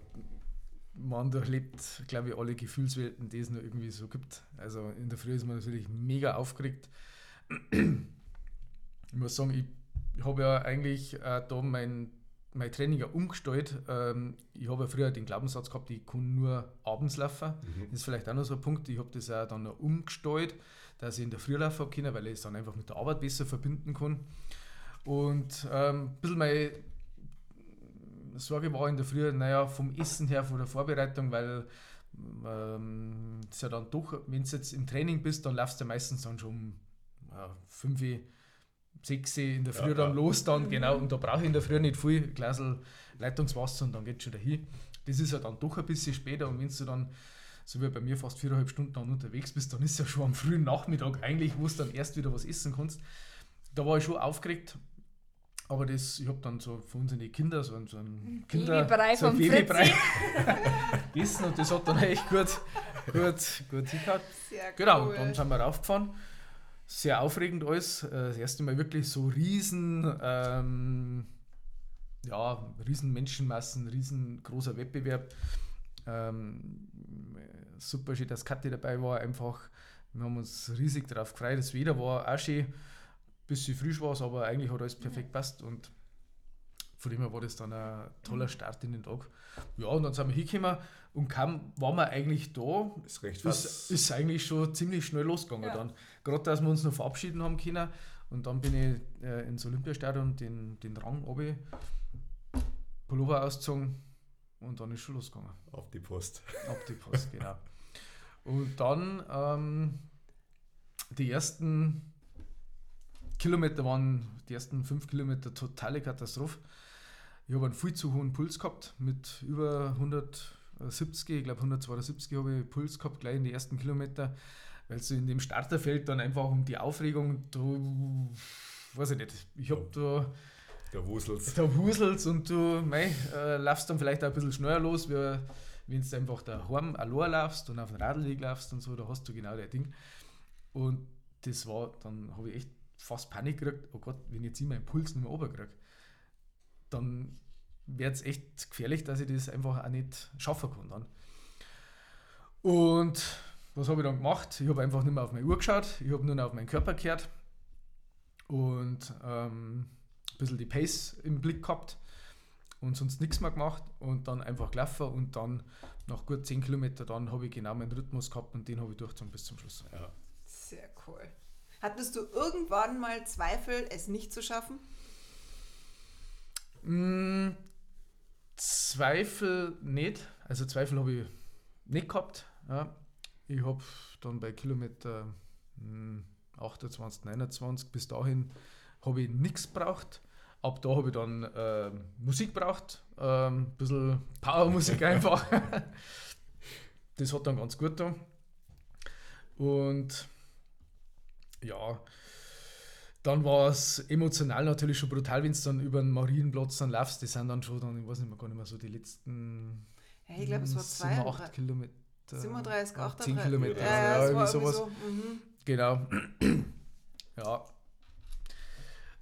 man durchlebt, glaube ich, alle Gefühlswelten, die es nur irgendwie so gibt. Also in der Früh ist man natürlich mega aufgeregt. Ich muss sagen, ich, ich habe ja eigentlich äh, da mein, mein Training ja umgestellt. Ähm, ich habe ja früher den Glaubenssatz gehabt, ich kann nur abends laufen. Mhm. Das ist vielleicht auch noch so ein Punkt. Ich habe das auch dann noch umgestellt, dass ich in der Früh laufen kann, weil ich es dann einfach mit der Arbeit besser verbinden kann. Und ähm, ein bisschen meine Sorge war in der Früh, naja, vom Essen her, von der Vorbereitung, weil ähm, es ja dann doch, wenn du jetzt im Training bist, dann laufst du meistens dann schon um äh, 5, 6 in der Früh ja, dann ja. los dann, genau, und da brauche ich in der Früh nicht viel, ein Glas Leitungswasser und dann geht es schon dahin. Das ist ja dann doch ein bisschen später und wenn du dann so wie bei mir fast viereinhalb Stunden dann unterwegs bist, dann ist ja schon am frühen Nachmittag eigentlich, wo du dann erst wieder was essen kannst. Da war ich schon aufgeregt, aber das, ich habe dann so für unsere Kinder so, so einen Kinder, Babybrei so Babybrei gegessen und das hat dann echt gut, gut, gut hingehört. Genau, und dann sind wir raufgefahren. Sehr aufregend alles. Äh, das erste Mal wirklich so riesen, ähm, ja, riesen Menschenmassen, riesengroßer Wettbewerb. Ähm, super schön, dass Kathi dabei war. Einfach, wir haben uns riesig darauf gefreut. Das Wetter war auch schön bisschen frisch war es, aber eigentlich hat alles perfekt gepasst und von dem her war das dann ein toller Start in den Tag. Ja, und dann sind wir hingekommen und kaum waren wir eigentlich da, ist, recht ist, ist eigentlich schon ziemlich schnell losgegangen ja. dann. Gerade, dass wir uns noch verabschieden haben können und dann bin ich äh, ins Olympiastadion den, den Rang oben, Pullover ausgezogen und dann ist schon losgegangen. Auf die Post. Auf die Post, genau. Und dann ähm, die ersten Kilometer waren die ersten fünf Kilometer totale Katastrophe. Ich habe einen viel zu hohen Puls gehabt mit über 170, ich glaube 172 habe ich Puls gehabt gleich in die ersten Kilometer, weil so in dem Starterfeld dann einfach um die Aufregung, du, weiß ich nicht, ich habe da da wuselst. Da wuselst und du mei, äh, laufst dann vielleicht auch ein bisschen schneller los, wie wenn du einfach daheim allein laufst und auf dem Radweg laufst und so, da hast du genau das Ding. Und das war, dann habe ich echt fast Panik gekriegt, oh Gott, wenn ich jetzt meinen Puls nicht mehr runterkriege, dann wird es echt gefährlich, dass ich das einfach auch nicht schaffen kann dann. Und was habe ich dann gemacht? Ich habe einfach nicht mehr auf meine Uhr geschaut, ich habe nur noch auf meinen Körper gehört und ähm, ein bisschen die Pace im Blick gehabt und sonst nichts mehr gemacht und dann einfach gelaufen und dann nach gut 10 Kilometern dann habe ich genau meinen Rhythmus gehabt und den habe ich durchgezogen bis zum Schluss. Ja. Sehr cool. Hattest du irgendwann mal Zweifel, es nicht zu schaffen? Mm, Zweifel nicht. Also Zweifel habe ich nicht gehabt. Ja. Ich habe dann bei Kilometer 28, hm, 29 bis dahin habe ich nichts braucht. Ab da habe ich dann äh, Musik braucht, äh, ein bisschen Powermusik einfach. das hat dann ganz gut da. Und ja, dann war es emotional natürlich schon brutal, wenn es dann über den Marienplatz dann laufst. Die sind dann schon dann, ich weiß nicht mehr, gar nicht mehr so die letzten ja, ich glaube, es war 2 8 Kilometer. 37, 38. 10 Kilometer, ja, ja, ja irgendwie sowas. So. Mhm. Genau. ja.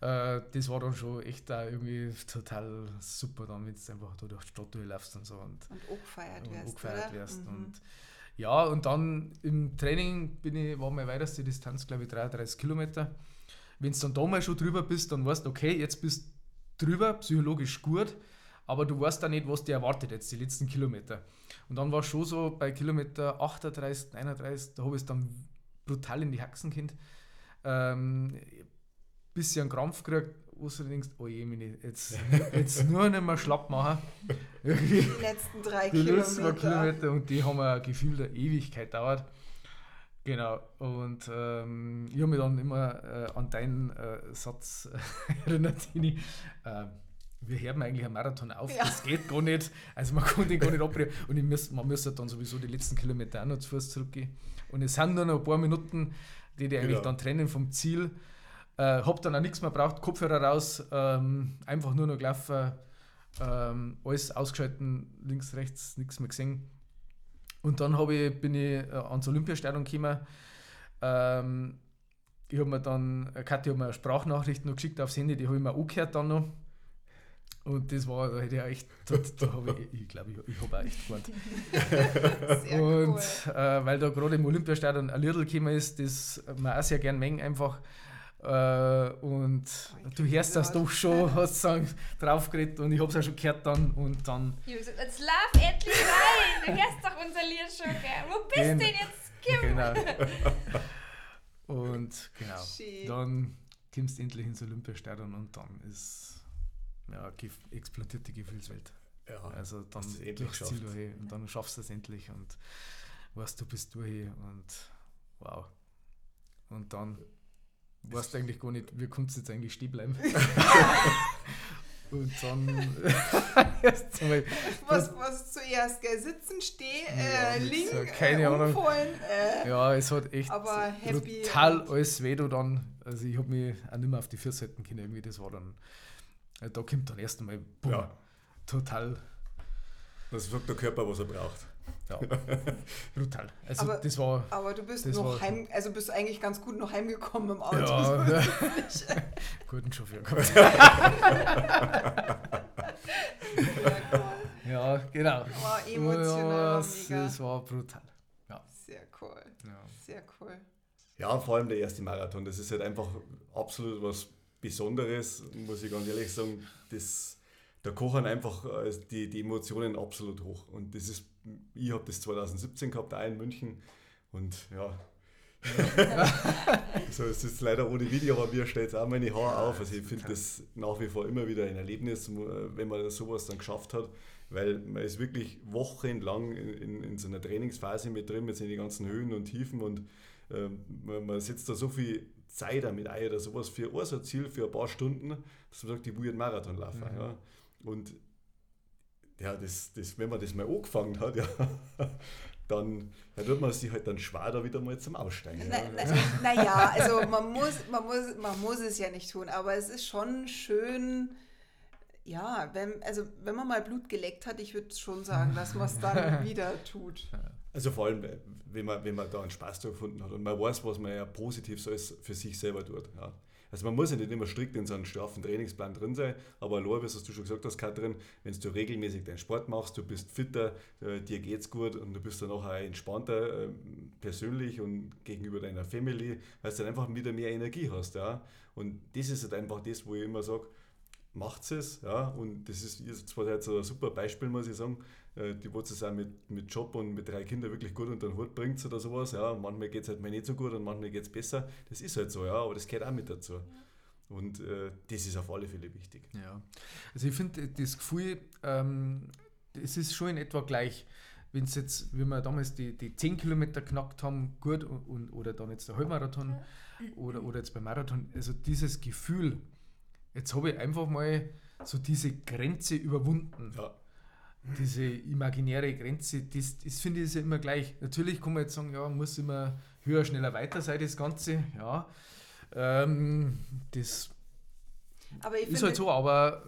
Äh, das war dann schon echt da irgendwie total super, dann, wenn du einfach da durch die Stadt durchläufst und so. Und, und auch gefeiert wirst. Auch gefeiert wirst. Mhm. Und, ja, und dann im Training bin ich, war meine weiteste Distanz, glaube ich, 33 Kilometer. Wenn du dann da mal schon drüber bist, dann weißt du, okay, jetzt bist du drüber, psychologisch gut, aber du weißt dann nicht, was dir erwartet jetzt, die letzten Kilometer. Und dann war es schon so, bei Kilometer 38, 39, da habe ich es dann brutal in die Haxen kind. Ähm, bisschen Krampf gekriegt, wo du denkst, oh je, meine, jetzt, jetzt nur nicht mehr schlapp machen. die letzten drei die Kilometer. letzten zwei Kilometer und die haben ein Gefühl der Ewigkeit dauert. Genau, und ähm, ich habe mich dann immer äh, an deinen äh, Satz erinnert, Tini. Äh, wir hören eigentlich einen Marathon auf, ja. das geht gar nicht. Also man kann den gar nicht abbrechen. Und ich muss, man muss dann sowieso die letzten Kilometer auch noch zu Fuß zurückgehen. Und es sind nur noch ein paar Minuten, die die eigentlich genau. dann trennen vom Ziel. Äh, hab dann auch nichts mehr braucht, Kopfhörer raus, ähm, einfach nur noch gelaufen, ähm, alles ausgeschalten, links, rechts, nichts mehr gesehen. Und dann ich, bin ich äh, ans Olympiastadion gekommen. Ähm, ich habe mir dann, Kathi hat mir eine Sprachnachricht noch geschickt aufs Handy, die habe ich mir angehört dann noch. Und das war, da hätte ich echt, da, da habe ich, ich glaube, ich, ich habe auch echt gewarnt. und cool. äh, weil da gerade im Olympiastadion ein Lidl gekommen ist, das man auch sehr gern mengen einfach. Äh, und oh, du hörst das doch schon, hast du draufgeredet und ich habe es auch schon gehört dann und dann. Jetzt lauf endlich rein! Du hörst doch unser Lied schon, gell? Wo bist du denn jetzt? Kim? Genau. Und genau, Schön. dann kommst du endlich ins Olympiastadion und dann ist ja, explodiert die Gefühlswelt. Ja, also dann durchs Ziel durch und dann schaffst du es endlich und weißt, du bist durch und wow. Und dann weißt du eigentlich gar nicht, wie kannst du jetzt eigentlich stehen bleiben. Und dann erst mal. Was, was zuerst, gell? Sitzen, stehen, äh, liegen, so, keine äh, Ahnung. Äh, ja, es hat echt brutal alles weh dann. Also ich habe mich auch nicht mehr auf die Füße halten können, irgendwie das war dann, äh, da kommt dann erst einmal, boom, ja. total. Das sagt der Körper, was er braucht. Ja, brutal. Also aber, das war. Aber du bist noch heim, also bist eigentlich ganz gut noch heimgekommen im Auto. Ja, guten Chauffeur gehabt. ja, genau. War emotional. Ja, das war brutal. Ja. Sehr cool. Ja. Sehr cool. Ja, vor allem der erste Marathon. Das ist halt einfach absolut was Besonderes, muss ich ganz ehrlich sagen. Das da kochen einfach äh, die, die Emotionen absolut hoch. Und das ist, ich habe das 2017 gehabt, auch in München. Und ja, so es ist leider ohne Video, aber mir stellt es auch meine Haare auf. Also ich finde das nach wie vor immer wieder ein Erlebnis, wenn man sowas dann geschafft hat, weil man ist wirklich wochenlang in, in, in so einer Trainingsphase mit drin, mit seinen ganzen Höhen und Tiefen und äh, man, man setzt da so viel Zeit damit ein oder sowas für ein so Ziel für ein paar Stunden, dass man sagt, ich will einen Marathon laufen. Mhm. Ja. Und ja, das, das, wenn man das mal angefangen hat, ja, dann ja, wird man sich halt dann schwer da wieder mal zum Aussteigen. Naja, na, na also man muss, man, muss, man muss es ja nicht tun, aber es ist schon schön, ja, wenn, also wenn man mal Blut geleckt hat, ich würde schon sagen, dass man es dann wieder tut. Also vor allem, wenn man, wenn man da einen Spaß gefunden hat und man weiß, was man ja positiv so ist für sich selber tut. Ja. Also man muss ja nicht immer strikt in so einem straffen Trainingsplan drin sein, aber allein, was du schon gesagt hast, Katrin, wenn du regelmäßig deinen Sport machst, du bist fitter, äh, dir geht's gut und du bist dann auch entspannter äh, persönlich und gegenüber deiner Family, weil du dann einfach wieder mehr Energie hast. Ja? Und das ist halt einfach das, wo ich immer sage, macht es, ja, und das ist jetzt zwar jetzt ein super Beispiel, muss ich sagen, die wo es auch mit, mit Job und mit drei Kindern wirklich gut unter den Hut bringt oder sowas, ja, manchmal geht es halt mal nicht so gut und manchmal geht es besser, das ist halt so, ja, aber das gehört auch mit dazu. Und äh, das ist auf alle Fälle wichtig. Ja, also ich finde das Gefühl, ähm, es ist schon in etwa gleich, wenn es jetzt, wie wir damals die, die 10 Kilometer knackt haben, gut, und, und oder dann jetzt der Halbmarathon oder, oder jetzt beim Marathon, also dieses Gefühl, jetzt habe ich einfach mal so diese Grenze überwunden. Ja. Diese imaginäre Grenze, das, das finde ich ja immer gleich. Natürlich kann man jetzt sagen, ja, muss immer höher, schneller, weiter sein, das Ganze. Ja, ähm, das ist halt so, aber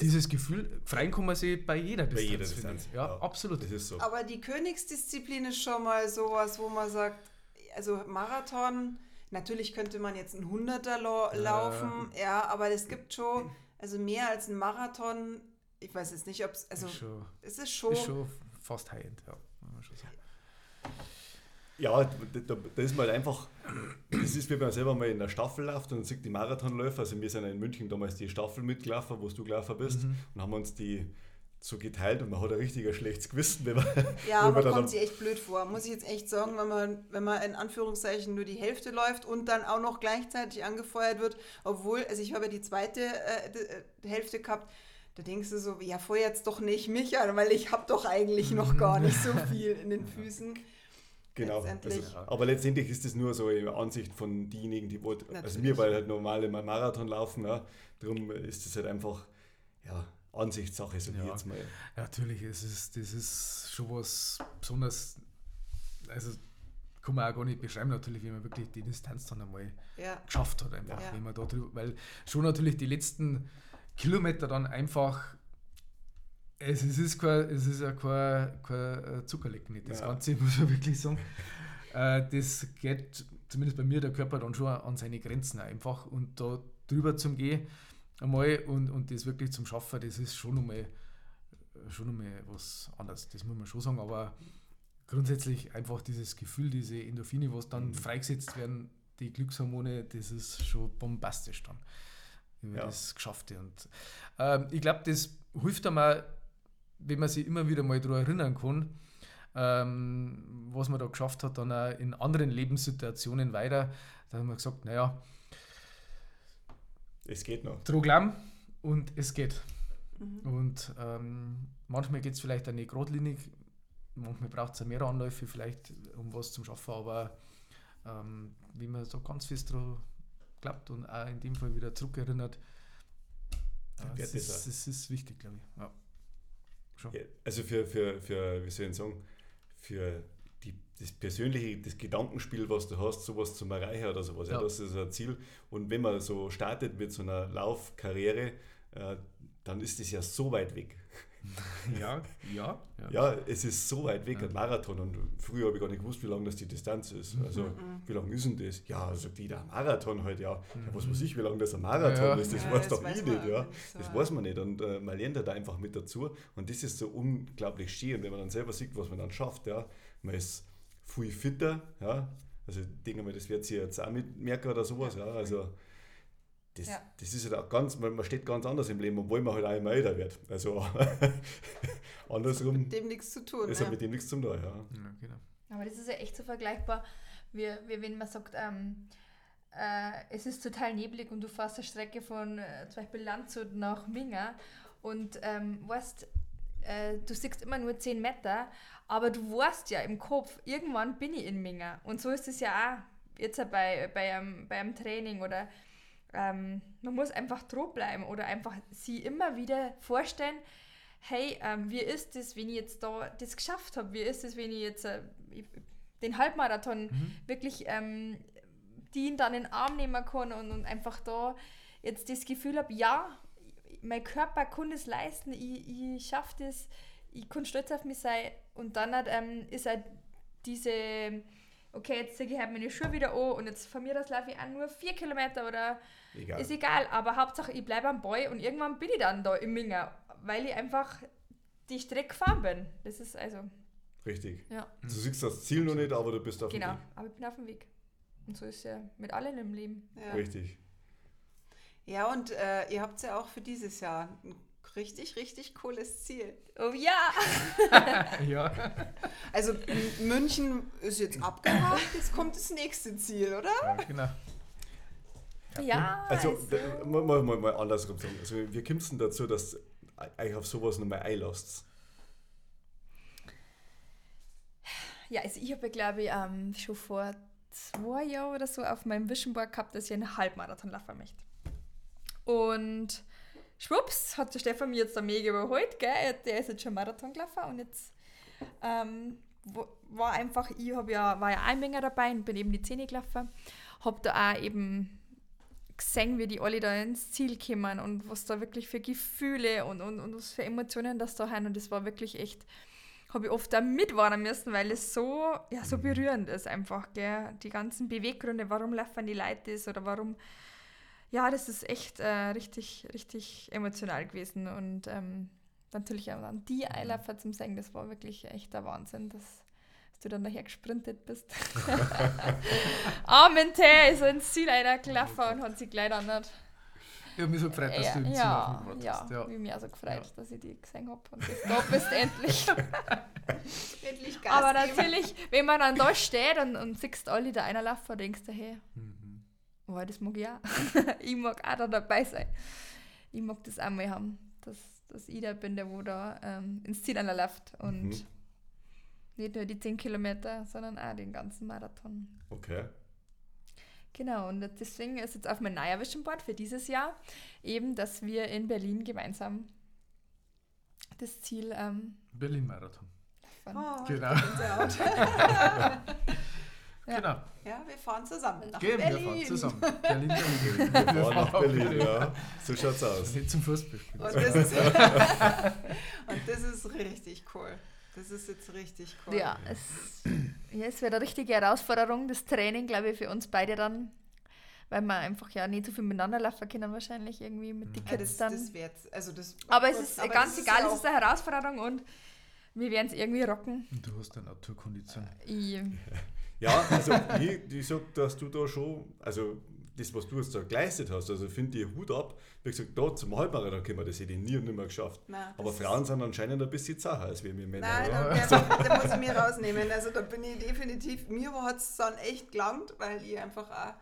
dieses Gefühl, freien kann man sich bei jeder Distanz. Bei jeder Distanz. Ja, ja, absolut. Das ist so. Aber die Königsdisziplin ist schon mal sowas, wo man sagt, also Marathon, Natürlich könnte man jetzt ein Hunderter laufen, äh, ja, aber es gibt schon, also mehr als ein Marathon, ich weiß jetzt nicht, ob es, also ist schon, es ist schon, ist schon fast High-End, ja. Ja, da, da, ist man halt einfach, das ist, wie man selber mal in der Staffel läuft und sieht die Marathonläufer, also wir sind in München damals die Staffel mitgelaufen, wo du gelaufen bist mhm. und haben uns die so geteilt und man hat ein richtig schlechtes Gewissen, wenn man. Ja, wenn man aber kommt sich echt blöd vor, muss ich jetzt echt sagen, wenn man, wenn man in Anführungszeichen nur die Hälfte läuft und dann auch noch gleichzeitig angefeuert wird, obwohl, also ich habe ja die zweite äh, die Hälfte gehabt, da denkst du so, ja, feuer jetzt doch nicht mich an, weil ich habe doch eigentlich noch gar nicht so viel in den Füßen. Genau. Letztendlich. Also, aber letztendlich ist das nur so eine Ansicht von denjenigen, die wollen, also mir, weil halt normale Marathon laufen, ja, darum ist das halt einfach, ja, Ansichtssache, so ja, jetzt mal. Natürlich, es ist, das ist schon was besonders, also kann man auch gar nicht beschreiben, natürlich, wenn man wirklich die Distanz dann einmal ja. geschafft hat. Einfach, ja. wenn man da drüber, weil schon natürlich die letzten Kilometer dann einfach es ist, kein, es ist ja kein, kein äh, Zuckerlecken, nicht das ja. Ganze, muss man wirklich sagen. Äh, das geht zumindest bei mir der Körper dann schon an seine Grenzen einfach und da drüber zum Gehen einmal und, und das wirklich zum Schaffen, das ist schon einmal, schon einmal was anderes, das muss man schon sagen, aber grundsätzlich einfach dieses Gefühl, diese Endorphine, was dann mhm. freigesetzt werden, die Glückshormone, das ist schon bombastisch dann, wenn man ja. das geschafft hat. Und ähm, ich glaube, das hilft einmal, wenn man sich immer wieder mal daran erinnern kann, ähm, was man da geschafft hat, dann auch in anderen Lebenssituationen weiter. Da haben wir gesagt, naja, es geht noch. Truglam und es geht. Mhm. Und ähm, manchmal geht es vielleicht auch nicht geradlinig, manchmal braucht es mehr Anläufe vielleicht, um was zu schaffen, aber ähm, wie man so ganz fest drauf klappt und auch in dem Fall wieder zurückerinnert, es, ist, es ist wichtig, glaube ich. Ja. Ja, also für, für, für, wie soll ich sagen, für die, das persönliche, das Gedankenspiel, was du hast, sowas zum Erreichen oder sowas. Ja. ja. das ist ein Ziel. Und wenn man so startet mit so einer Laufkarriere, äh, dann ist das ja so weit weg. Ja, ja. Ja, ja es ist so weit weg, ja. ein Marathon. Und früher habe ich gar nicht gewusst, wie lang das die Distanz ist. Also, mhm. wie lang ist denn das? Ja, also die da Marathon halt, ja. Mhm. ja. Was weiß ich, wie lang das ein Marathon ja. ist, das ja, weiß das doch weiß ich nicht. Ja. Das weiß man nicht. Und äh, man lernt da einfach mit dazu. Und das ist so unglaublich schön. Wenn man dann selber sieht, was man dann schafft, ja, man ist viel fitter, ja. Also ich denke mal, das wird sie jetzt auch mitmerken oder sowas, ja. Also das, ja. das ist halt auch ganz, man, man steht ganz anders im Leben, obwohl man halt auch immer älter wird. Also andersrum. Das hat mit dem nichts zu tun. Das ja. hat mit dem nichts zu tun, ja. ja genau. Aber das ist ja echt so vergleichbar, wie, wie wenn man sagt, ähm, äh, es ist total neblig und du fährst eine Strecke von äh, zum Beispiel Landshut nach Minga und ähm, weißt, äh, du siehst immer nur 10 Meter, aber du weißt ja im Kopf, irgendwann bin ich in Minga. Und so ist es ja auch jetzt bei, bei, einem, bei einem Training oder ähm, man muss einfach bleiben oder einfach sie immer wieder vorstellen, hey, ähm, wie ist es, wenn ich jetzt da das geschafft habe? Wie ist es, wenn ich jetzt äh, den Halbmarathon mhm. wirklich ähm, den dann in den Arm nehmen kann und, und einfach da jetzt das Gefühl habe, ja, mein Körper kann es leisten, ich, ich schaffe das, ich kann stolz auf mich sein und dann hat, ähm, ist halt diese okay, jetzt ziehe ich halt meine Schuhe wieder an und jetzt von mir das laufe ich auch nur vier Kilometer oder egal. ist egal, aber Hauptsache ich bleibe am Boy und irgendwann bin ich dann da im Minger, weil ich einfach die Strecke gefahren bin. Das ist also. Richtig. Ja. Du siehst das Ziel noch nicht, aber du bist auf genau, dem Weg. Genau, aber ich bin auf dem Weg. Und so ist es ja mit allen im Leben. Ja. Richtig. Ja, und äh, ihr habt ja auch für dieses Jahr ein richtig, richtig cooles Ziel. Oh ja! ja. Also München ist jetzt abgehakt, jetzt kommt das nächste Ziel, oder? Ja, genau. Ja. Also, also. Mal, mal, mal andersrum sagen. Also, wie kommt es denn dazu, dass euch auf sowas nochmal einlasst? Ja, also ich habe, glaube ich, ähm, schon vor zwei Jahren oder so auf meinem Vision Board gehabt, dass ich einen Halbmarathon laufen möchte. Und schwupps, hat der Stefan mir jetzt da mega überholt, gell? Der ist jetzt schon Marathon gelaufen und jetzt ähm, war einfach, ich hab ja, war ja ein Menge dabei und bin eben die Zähne gelaufen. Hab da auch eben gesehen, wie die alle da ins Ziel kommen und was da wirklich für Gefühle und, und, und was für Emotionen das da haben. Und das war wirklich echt, habe ich oft da mitwarnen müssen, weil es so, ja, so berührend ist einfach, gell? Die ganzen Beweggründe, warum laufen die Leute das oder warum ja, das ist echt äh, richtig, richtig emotional gewesen. Und ähm, natürlich auch dann die Eiläufer zum Singen, das war wirklich echt der Wahnsinn, dass, dass du dann daher gesprintet bist. Armen Tee ist ins Ziel einer gelaufen und hat sich gleich dann nicht. Ich habe mich so gefreut, dass du im ja, Ziel ja, hast. Ja, ich habe mich auch so gefreut, ja. dass ich die gesehen habe und dass du da bist endlich. endlich Gas Aber natürlich, wenn man dann da steht und, und siehst alle da einer laufen, denkst du, hey, mhm Oh, das mag ich auch. ich mag auch da dabei sein. Ich mag das auch mal haben, dass, dass ich der bin, der wo da ähm, ins Ziel läuft und mhm. nicht nur die 10 Kilometer, sondern auch den ganzen Marathon. Okay. Genau, und deswegen ist jetzt auf mein neuer Vision Board für dieses Jahr eben, dass wir in Berlin gemeinsam das Ziel ähm, Berlin-Marathon. Oh, genau. Ja. Genau. Ja, wir fahren zusammen nach Gehen, Berlin. wir fahren zusammen. Berlin, Berlin. Wir fahren nach Berlin, ja. So schaut's aus. Nicht zum Fußballspielen. Und das, ist, und das ist richtig cool. Das ist jetzt richtig cool. Ja, es, ja, es wäre eine richtige Herausforderung, das Training, glaube ich, für uns beide dann. Weil wir einfach ja nicht so viel miteinander laufen können, wahrscheinlich irgendwie mit den ja, Kids das, dann. Das. Also das, aber es ist aber ganz das egal, ja es ist eine Herausforderung und wir werden es irgendwie rocken. Und du hast eine Naturkondition. Ich, Ja, also ich, ich sag, dass du da schon, also das, was du jetzt da geleistet hast, also finde ich Hut ab. Wie gesagt, da zum Halbmarathon können wir das hätte ich nie und nimmer geschafft. Nein, Aber Frauen sind anscheinend ein bisschen zacher als wir Männer. Nein, oder? da, da muss ich mir rausnehmen. Also da bin ich definitiv, mir hat es dann echt gelangt, weil ich einfach auch,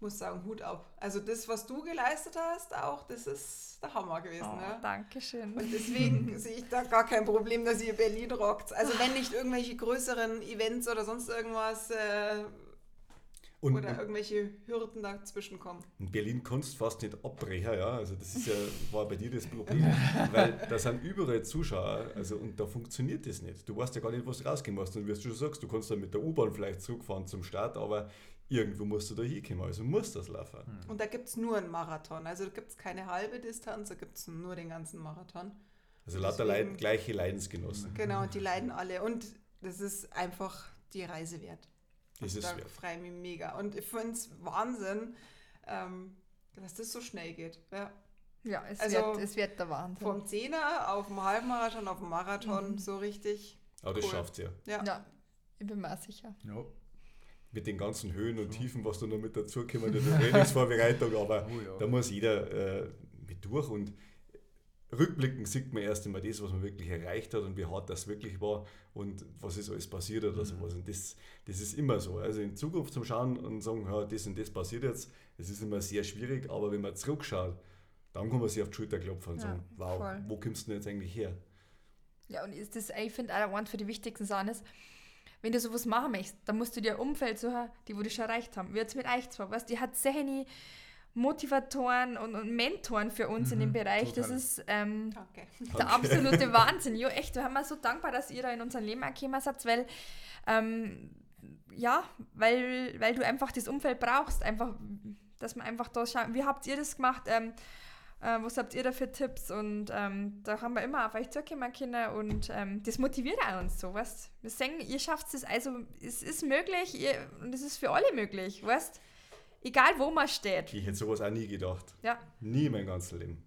muss sagen, Hut ab. Also das, was du geleistet hast, auch, das ist der Hammer gewesen. oh, ja. Dankeschön. Und deswegen sehe ich da gar kein Problem, dass ihr Berlin rockt. Also wenn nicht irgendwelche größeren Events oder sonst irgendwas äh, Und, oder und irgendwelche Hürden dazwischen kommen. in Berlin kannst du fast nicht abbrechen, ja. Also das ist ja, war bei dir das Problem. weil da sind überall Zuschauer, also und da funktioniert das nicht. Du weißt ja gar nicht, was du rausgehen musst. Und wie du schon sagst, du kannst dann mit der U-Bahn vielleicht zurückfahren zum Start, aber irgendwo musst du da hinkommen, also muss das laufen. Und da gibt es nur einen Marathon. Also da gibt es keine halbe Distanz, da gibt es nur den ganzen Marathon. Also lauter Deswegen- Leid, gleiche Leidensgenossen. Genau, und die leiden alle. Und das ist einfach die Reise wert. Das ist da wert. freue ich mich mega. Und ich finde es Wahnsinn, ähm, dass das so schnell geht. Ja. ja, es, Also, wird, es wird der Wahnsinn. Vom Zehner auf dem Halbmarathon, auf dem Marathon, Mhm. so richtig. Aber das Cool. schafft ja. Ja. Ja, ich bin mir auch sicher. Ja. Mit den ganzen Höhen und Tiefen, was da noch mit dazukommt in der Trainingsvorbereitung, aber Oh ja. da muss jeder äh, mit durch und rückblickend sieht man erst einmal das, was man wirklich erreicht hat und wie hart das wirklich war und was ist alles passiert oder sowas. Und das, das ist immer so. Also in Zukunft zum Schauen und sagen, ja, das und das passiert jetzt, das ist immer sehr schwierig, aber wenn man zurückschaut, dann kann man sich auf die Schulter klopfen und Ja, sagen, wow, voll. wo kommst du denn jetzt eigentlich her? Ja, und ist das, ich finde, auch eines für die wichtigsten Sachen ist, wenn du sowas machen möchtest, dann musst du dir ein Umfeld suchen, die wo das schon erreicht haben. Wie jetzt mit euch zwar, weißt die hat sehr Motivatoren und, und Mentoren für uns in dem Mhm, Bereich. Das total. ist ähm, Danke. der absolute Wahnsinn. Jo, echt, wir haben wir so dankbar, dass ihr da in unser Leben gekommen seid, weil ähm, ja, weil, weil du einfach das Umfeld brauchst, einfach, dass man einfach da schaut, wie habt ihr das gemacht, ähm, äh, was habt ihr da für Tipps und ähm, da haben wir immer auf euch zugekommen können und ähm, das motiviert auch uns so, weißt Wir sehen, ihr schafft es, also es ist möglich ihr, und es ist für alle möglich, weißt Egal wo man steht. Ich hätte sowas auch nie gedacht. Ja, Nie mein ganzes Leben,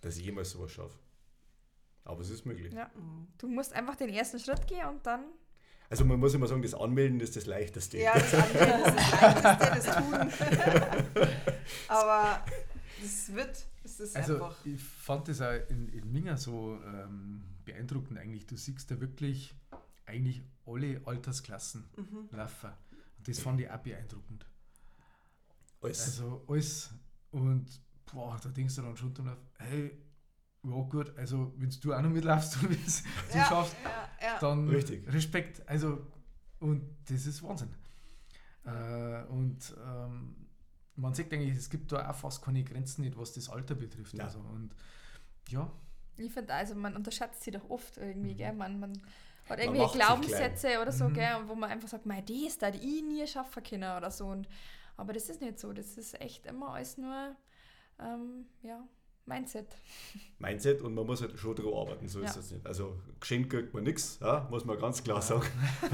dass ich jemals sowas schaffe. Aber es ist möglich. ja. Du musst einfach den ersten Schritt gehen und dann Also man muss immer sagen, das Anmelden ist das Leichteste. Ja, das Anmelden ist das Leichteste, das Tun. Aber es wird, es ist Also einfach. ich fand das auch in, in Minga so ähm, beeindruckend eigentlich. Du siehst da wirklich eigentlich alle Altersklassen Mhm. laufen. Und das fand ich auch beeindruckend. Alles. Also alles. Und boah, da denkst du dann schon drüber, hey, ja gut, also wenn du auch noch mitlaufst und es du Ja, schaffst, ja, ja. dann Richtig. Respekt. Also, und das ist Wahnsinn. Äh, und ähm, man sieht eigentlich, es gibt da auch fast keine Grenzen nicht, was das Alter betrifft. Nein. Also, und ja, Ich finde, also man unterschätzt sie doch oft irgendwie, Mhm. gell? Man, man hat Man irgendwelche macht sich Glaubenssätze oder so, Mhm. gell? Und wo man einfach sagt, mei, die ist da, die ich nie schaffen können oder so. Und, aber das ist nicht so. Das ist echt immer alles nur, ähm, ja, Mindset. Mindset und man muss halt schon drauf arbeiten, so ist Ja. es nicht. Also geschenkt kriegt man nichts, ja, muss man ganz klar sagen.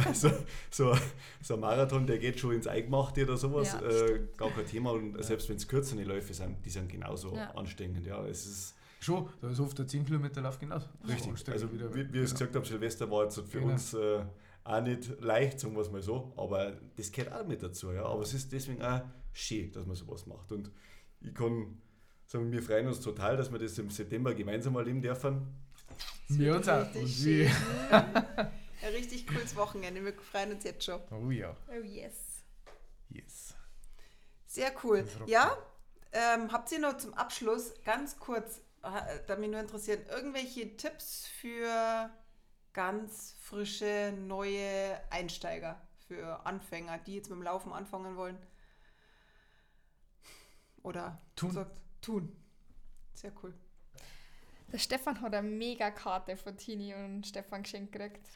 Weil so, so, so ein Marathon, der geht schon ins Eingemachte oder sowas, Ja, äh, gar kein Thema. Und selbst wenn es kürzere Läufe sind, die sind genauso Ja. anstrengend. Ja, es ist schon, da ist oft der 10 Kilometer Lauf genauso. richtig. anstrengend Also wieder. wie, wie ich es gesagt habe, Silvester war jetzt für Genau. uns äh, auch nicht leicht, sagen wir es mal so. Aber das gehört auch mit dazu. Ja. Aber es ist deswegen auch schön, dass man sowas macht. Und ich kann sagen, wir freuen uns total, dass wir das im September gemeinsam erleben dürfen. Wir uns auch. Richtig. Ein richtig cooles Wochenende. Wir freuen uns jetzt schon. oh ja, Oh yes. yes. Sehr cool. Ja, ähm, habt ihr noch zum Abschluss ganz kurz, äh, da mich nur interessieren, irgendwelche Tipps für ganz frische, neue Einsteiger, für Anfänger, die jetzt mit dem Laufen anfangen wollen? Oder Tun. sagt, tun. Sehr cool. Der Stefan hat eine mega Karte von Tini und Stefan geschenkt gekriegt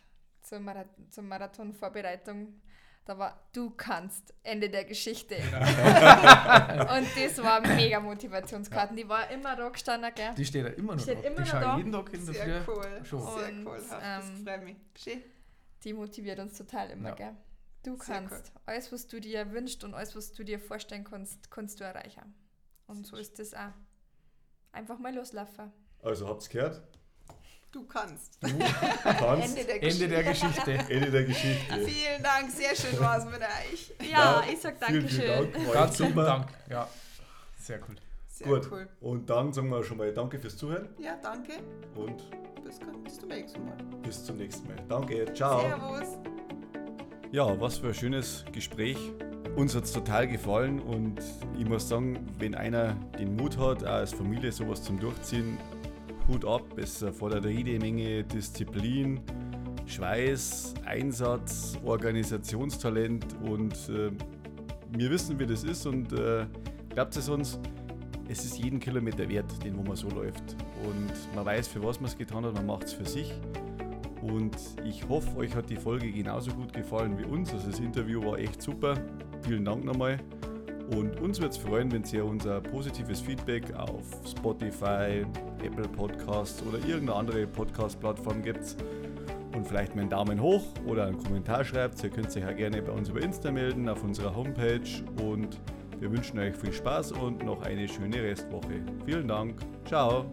zur, Marath zur Marathon-Vorbereitung. Da war, du kannst, Ende der Geschichte. und das war mega Motivationskarten. Die war immer da gestanden, gell? Die steht ja immer noch steht da. Immer die noch schaue da. jeden Tag in der Sehr Früh cool. schon. Sehr Und, cool. Das ähm, freut mich. Schön. Die motiviert uns total immer, Ja. gell? Du Sehr kannst. Alles, was du dir wünschst und alles, was du dir vorstellen kannst, kannst du erreichen. Und so ist das auch. Einfach mal loslaufen. Also habt ihr gehört? Du kannst. Du kannst. Ende der Ende Geschichte. der Geschichte. Ende der Geschichte. Vielen Dank, sehr schön war es mit euch. Ja, ich sag vielen, vielen Dankeschön. Dank. Ganz super. Dank. Ja, sehr cool. Sehr Gut. cool. Und dann sagen wir schon mal Danke fürs Zuhören Ja, danke. und Bis, bis zum nächsten Mal. bis zum nächsten Mal. Danke, ciao. Servus. Ja, was für ein schönes Gespräch. Uns hat es total gefallen und ich muss sagen, wenn einer den Mut hat, auch als Familie sowas zum Durchziehen, Hut ab. Es erfordert jede Menge Disziplin, Schweiß, Einsatz, Organisationstalent und äh, wir wissen, wie das ist und äh, glaubt es uns, es ist jeden Kilometer wert, den wo man so läuft. Und man weiß, für was man es getan hat, man macht es für sich. Und ich hoffe, euch hat die Folge genauso gut gefallen wie uns. Also das Interview war echt super. Vielen Dank nochmal. Und uns würde es freuen, wenn ihr unser positives Feedback auf Spotify, Apple Podcasts oder irgendeine andere Podcast-Plattform gibt. Und vielleicht mal einen Daumen hoch oder einen Kommentar schreibt. Ihr könnt euch auch gerne bei uns über Insta melden, auf unserer Homepage. Und wir wünschen euch viel Spaß und noch eine schöne Restwoche. Vielen Dank. Ciao.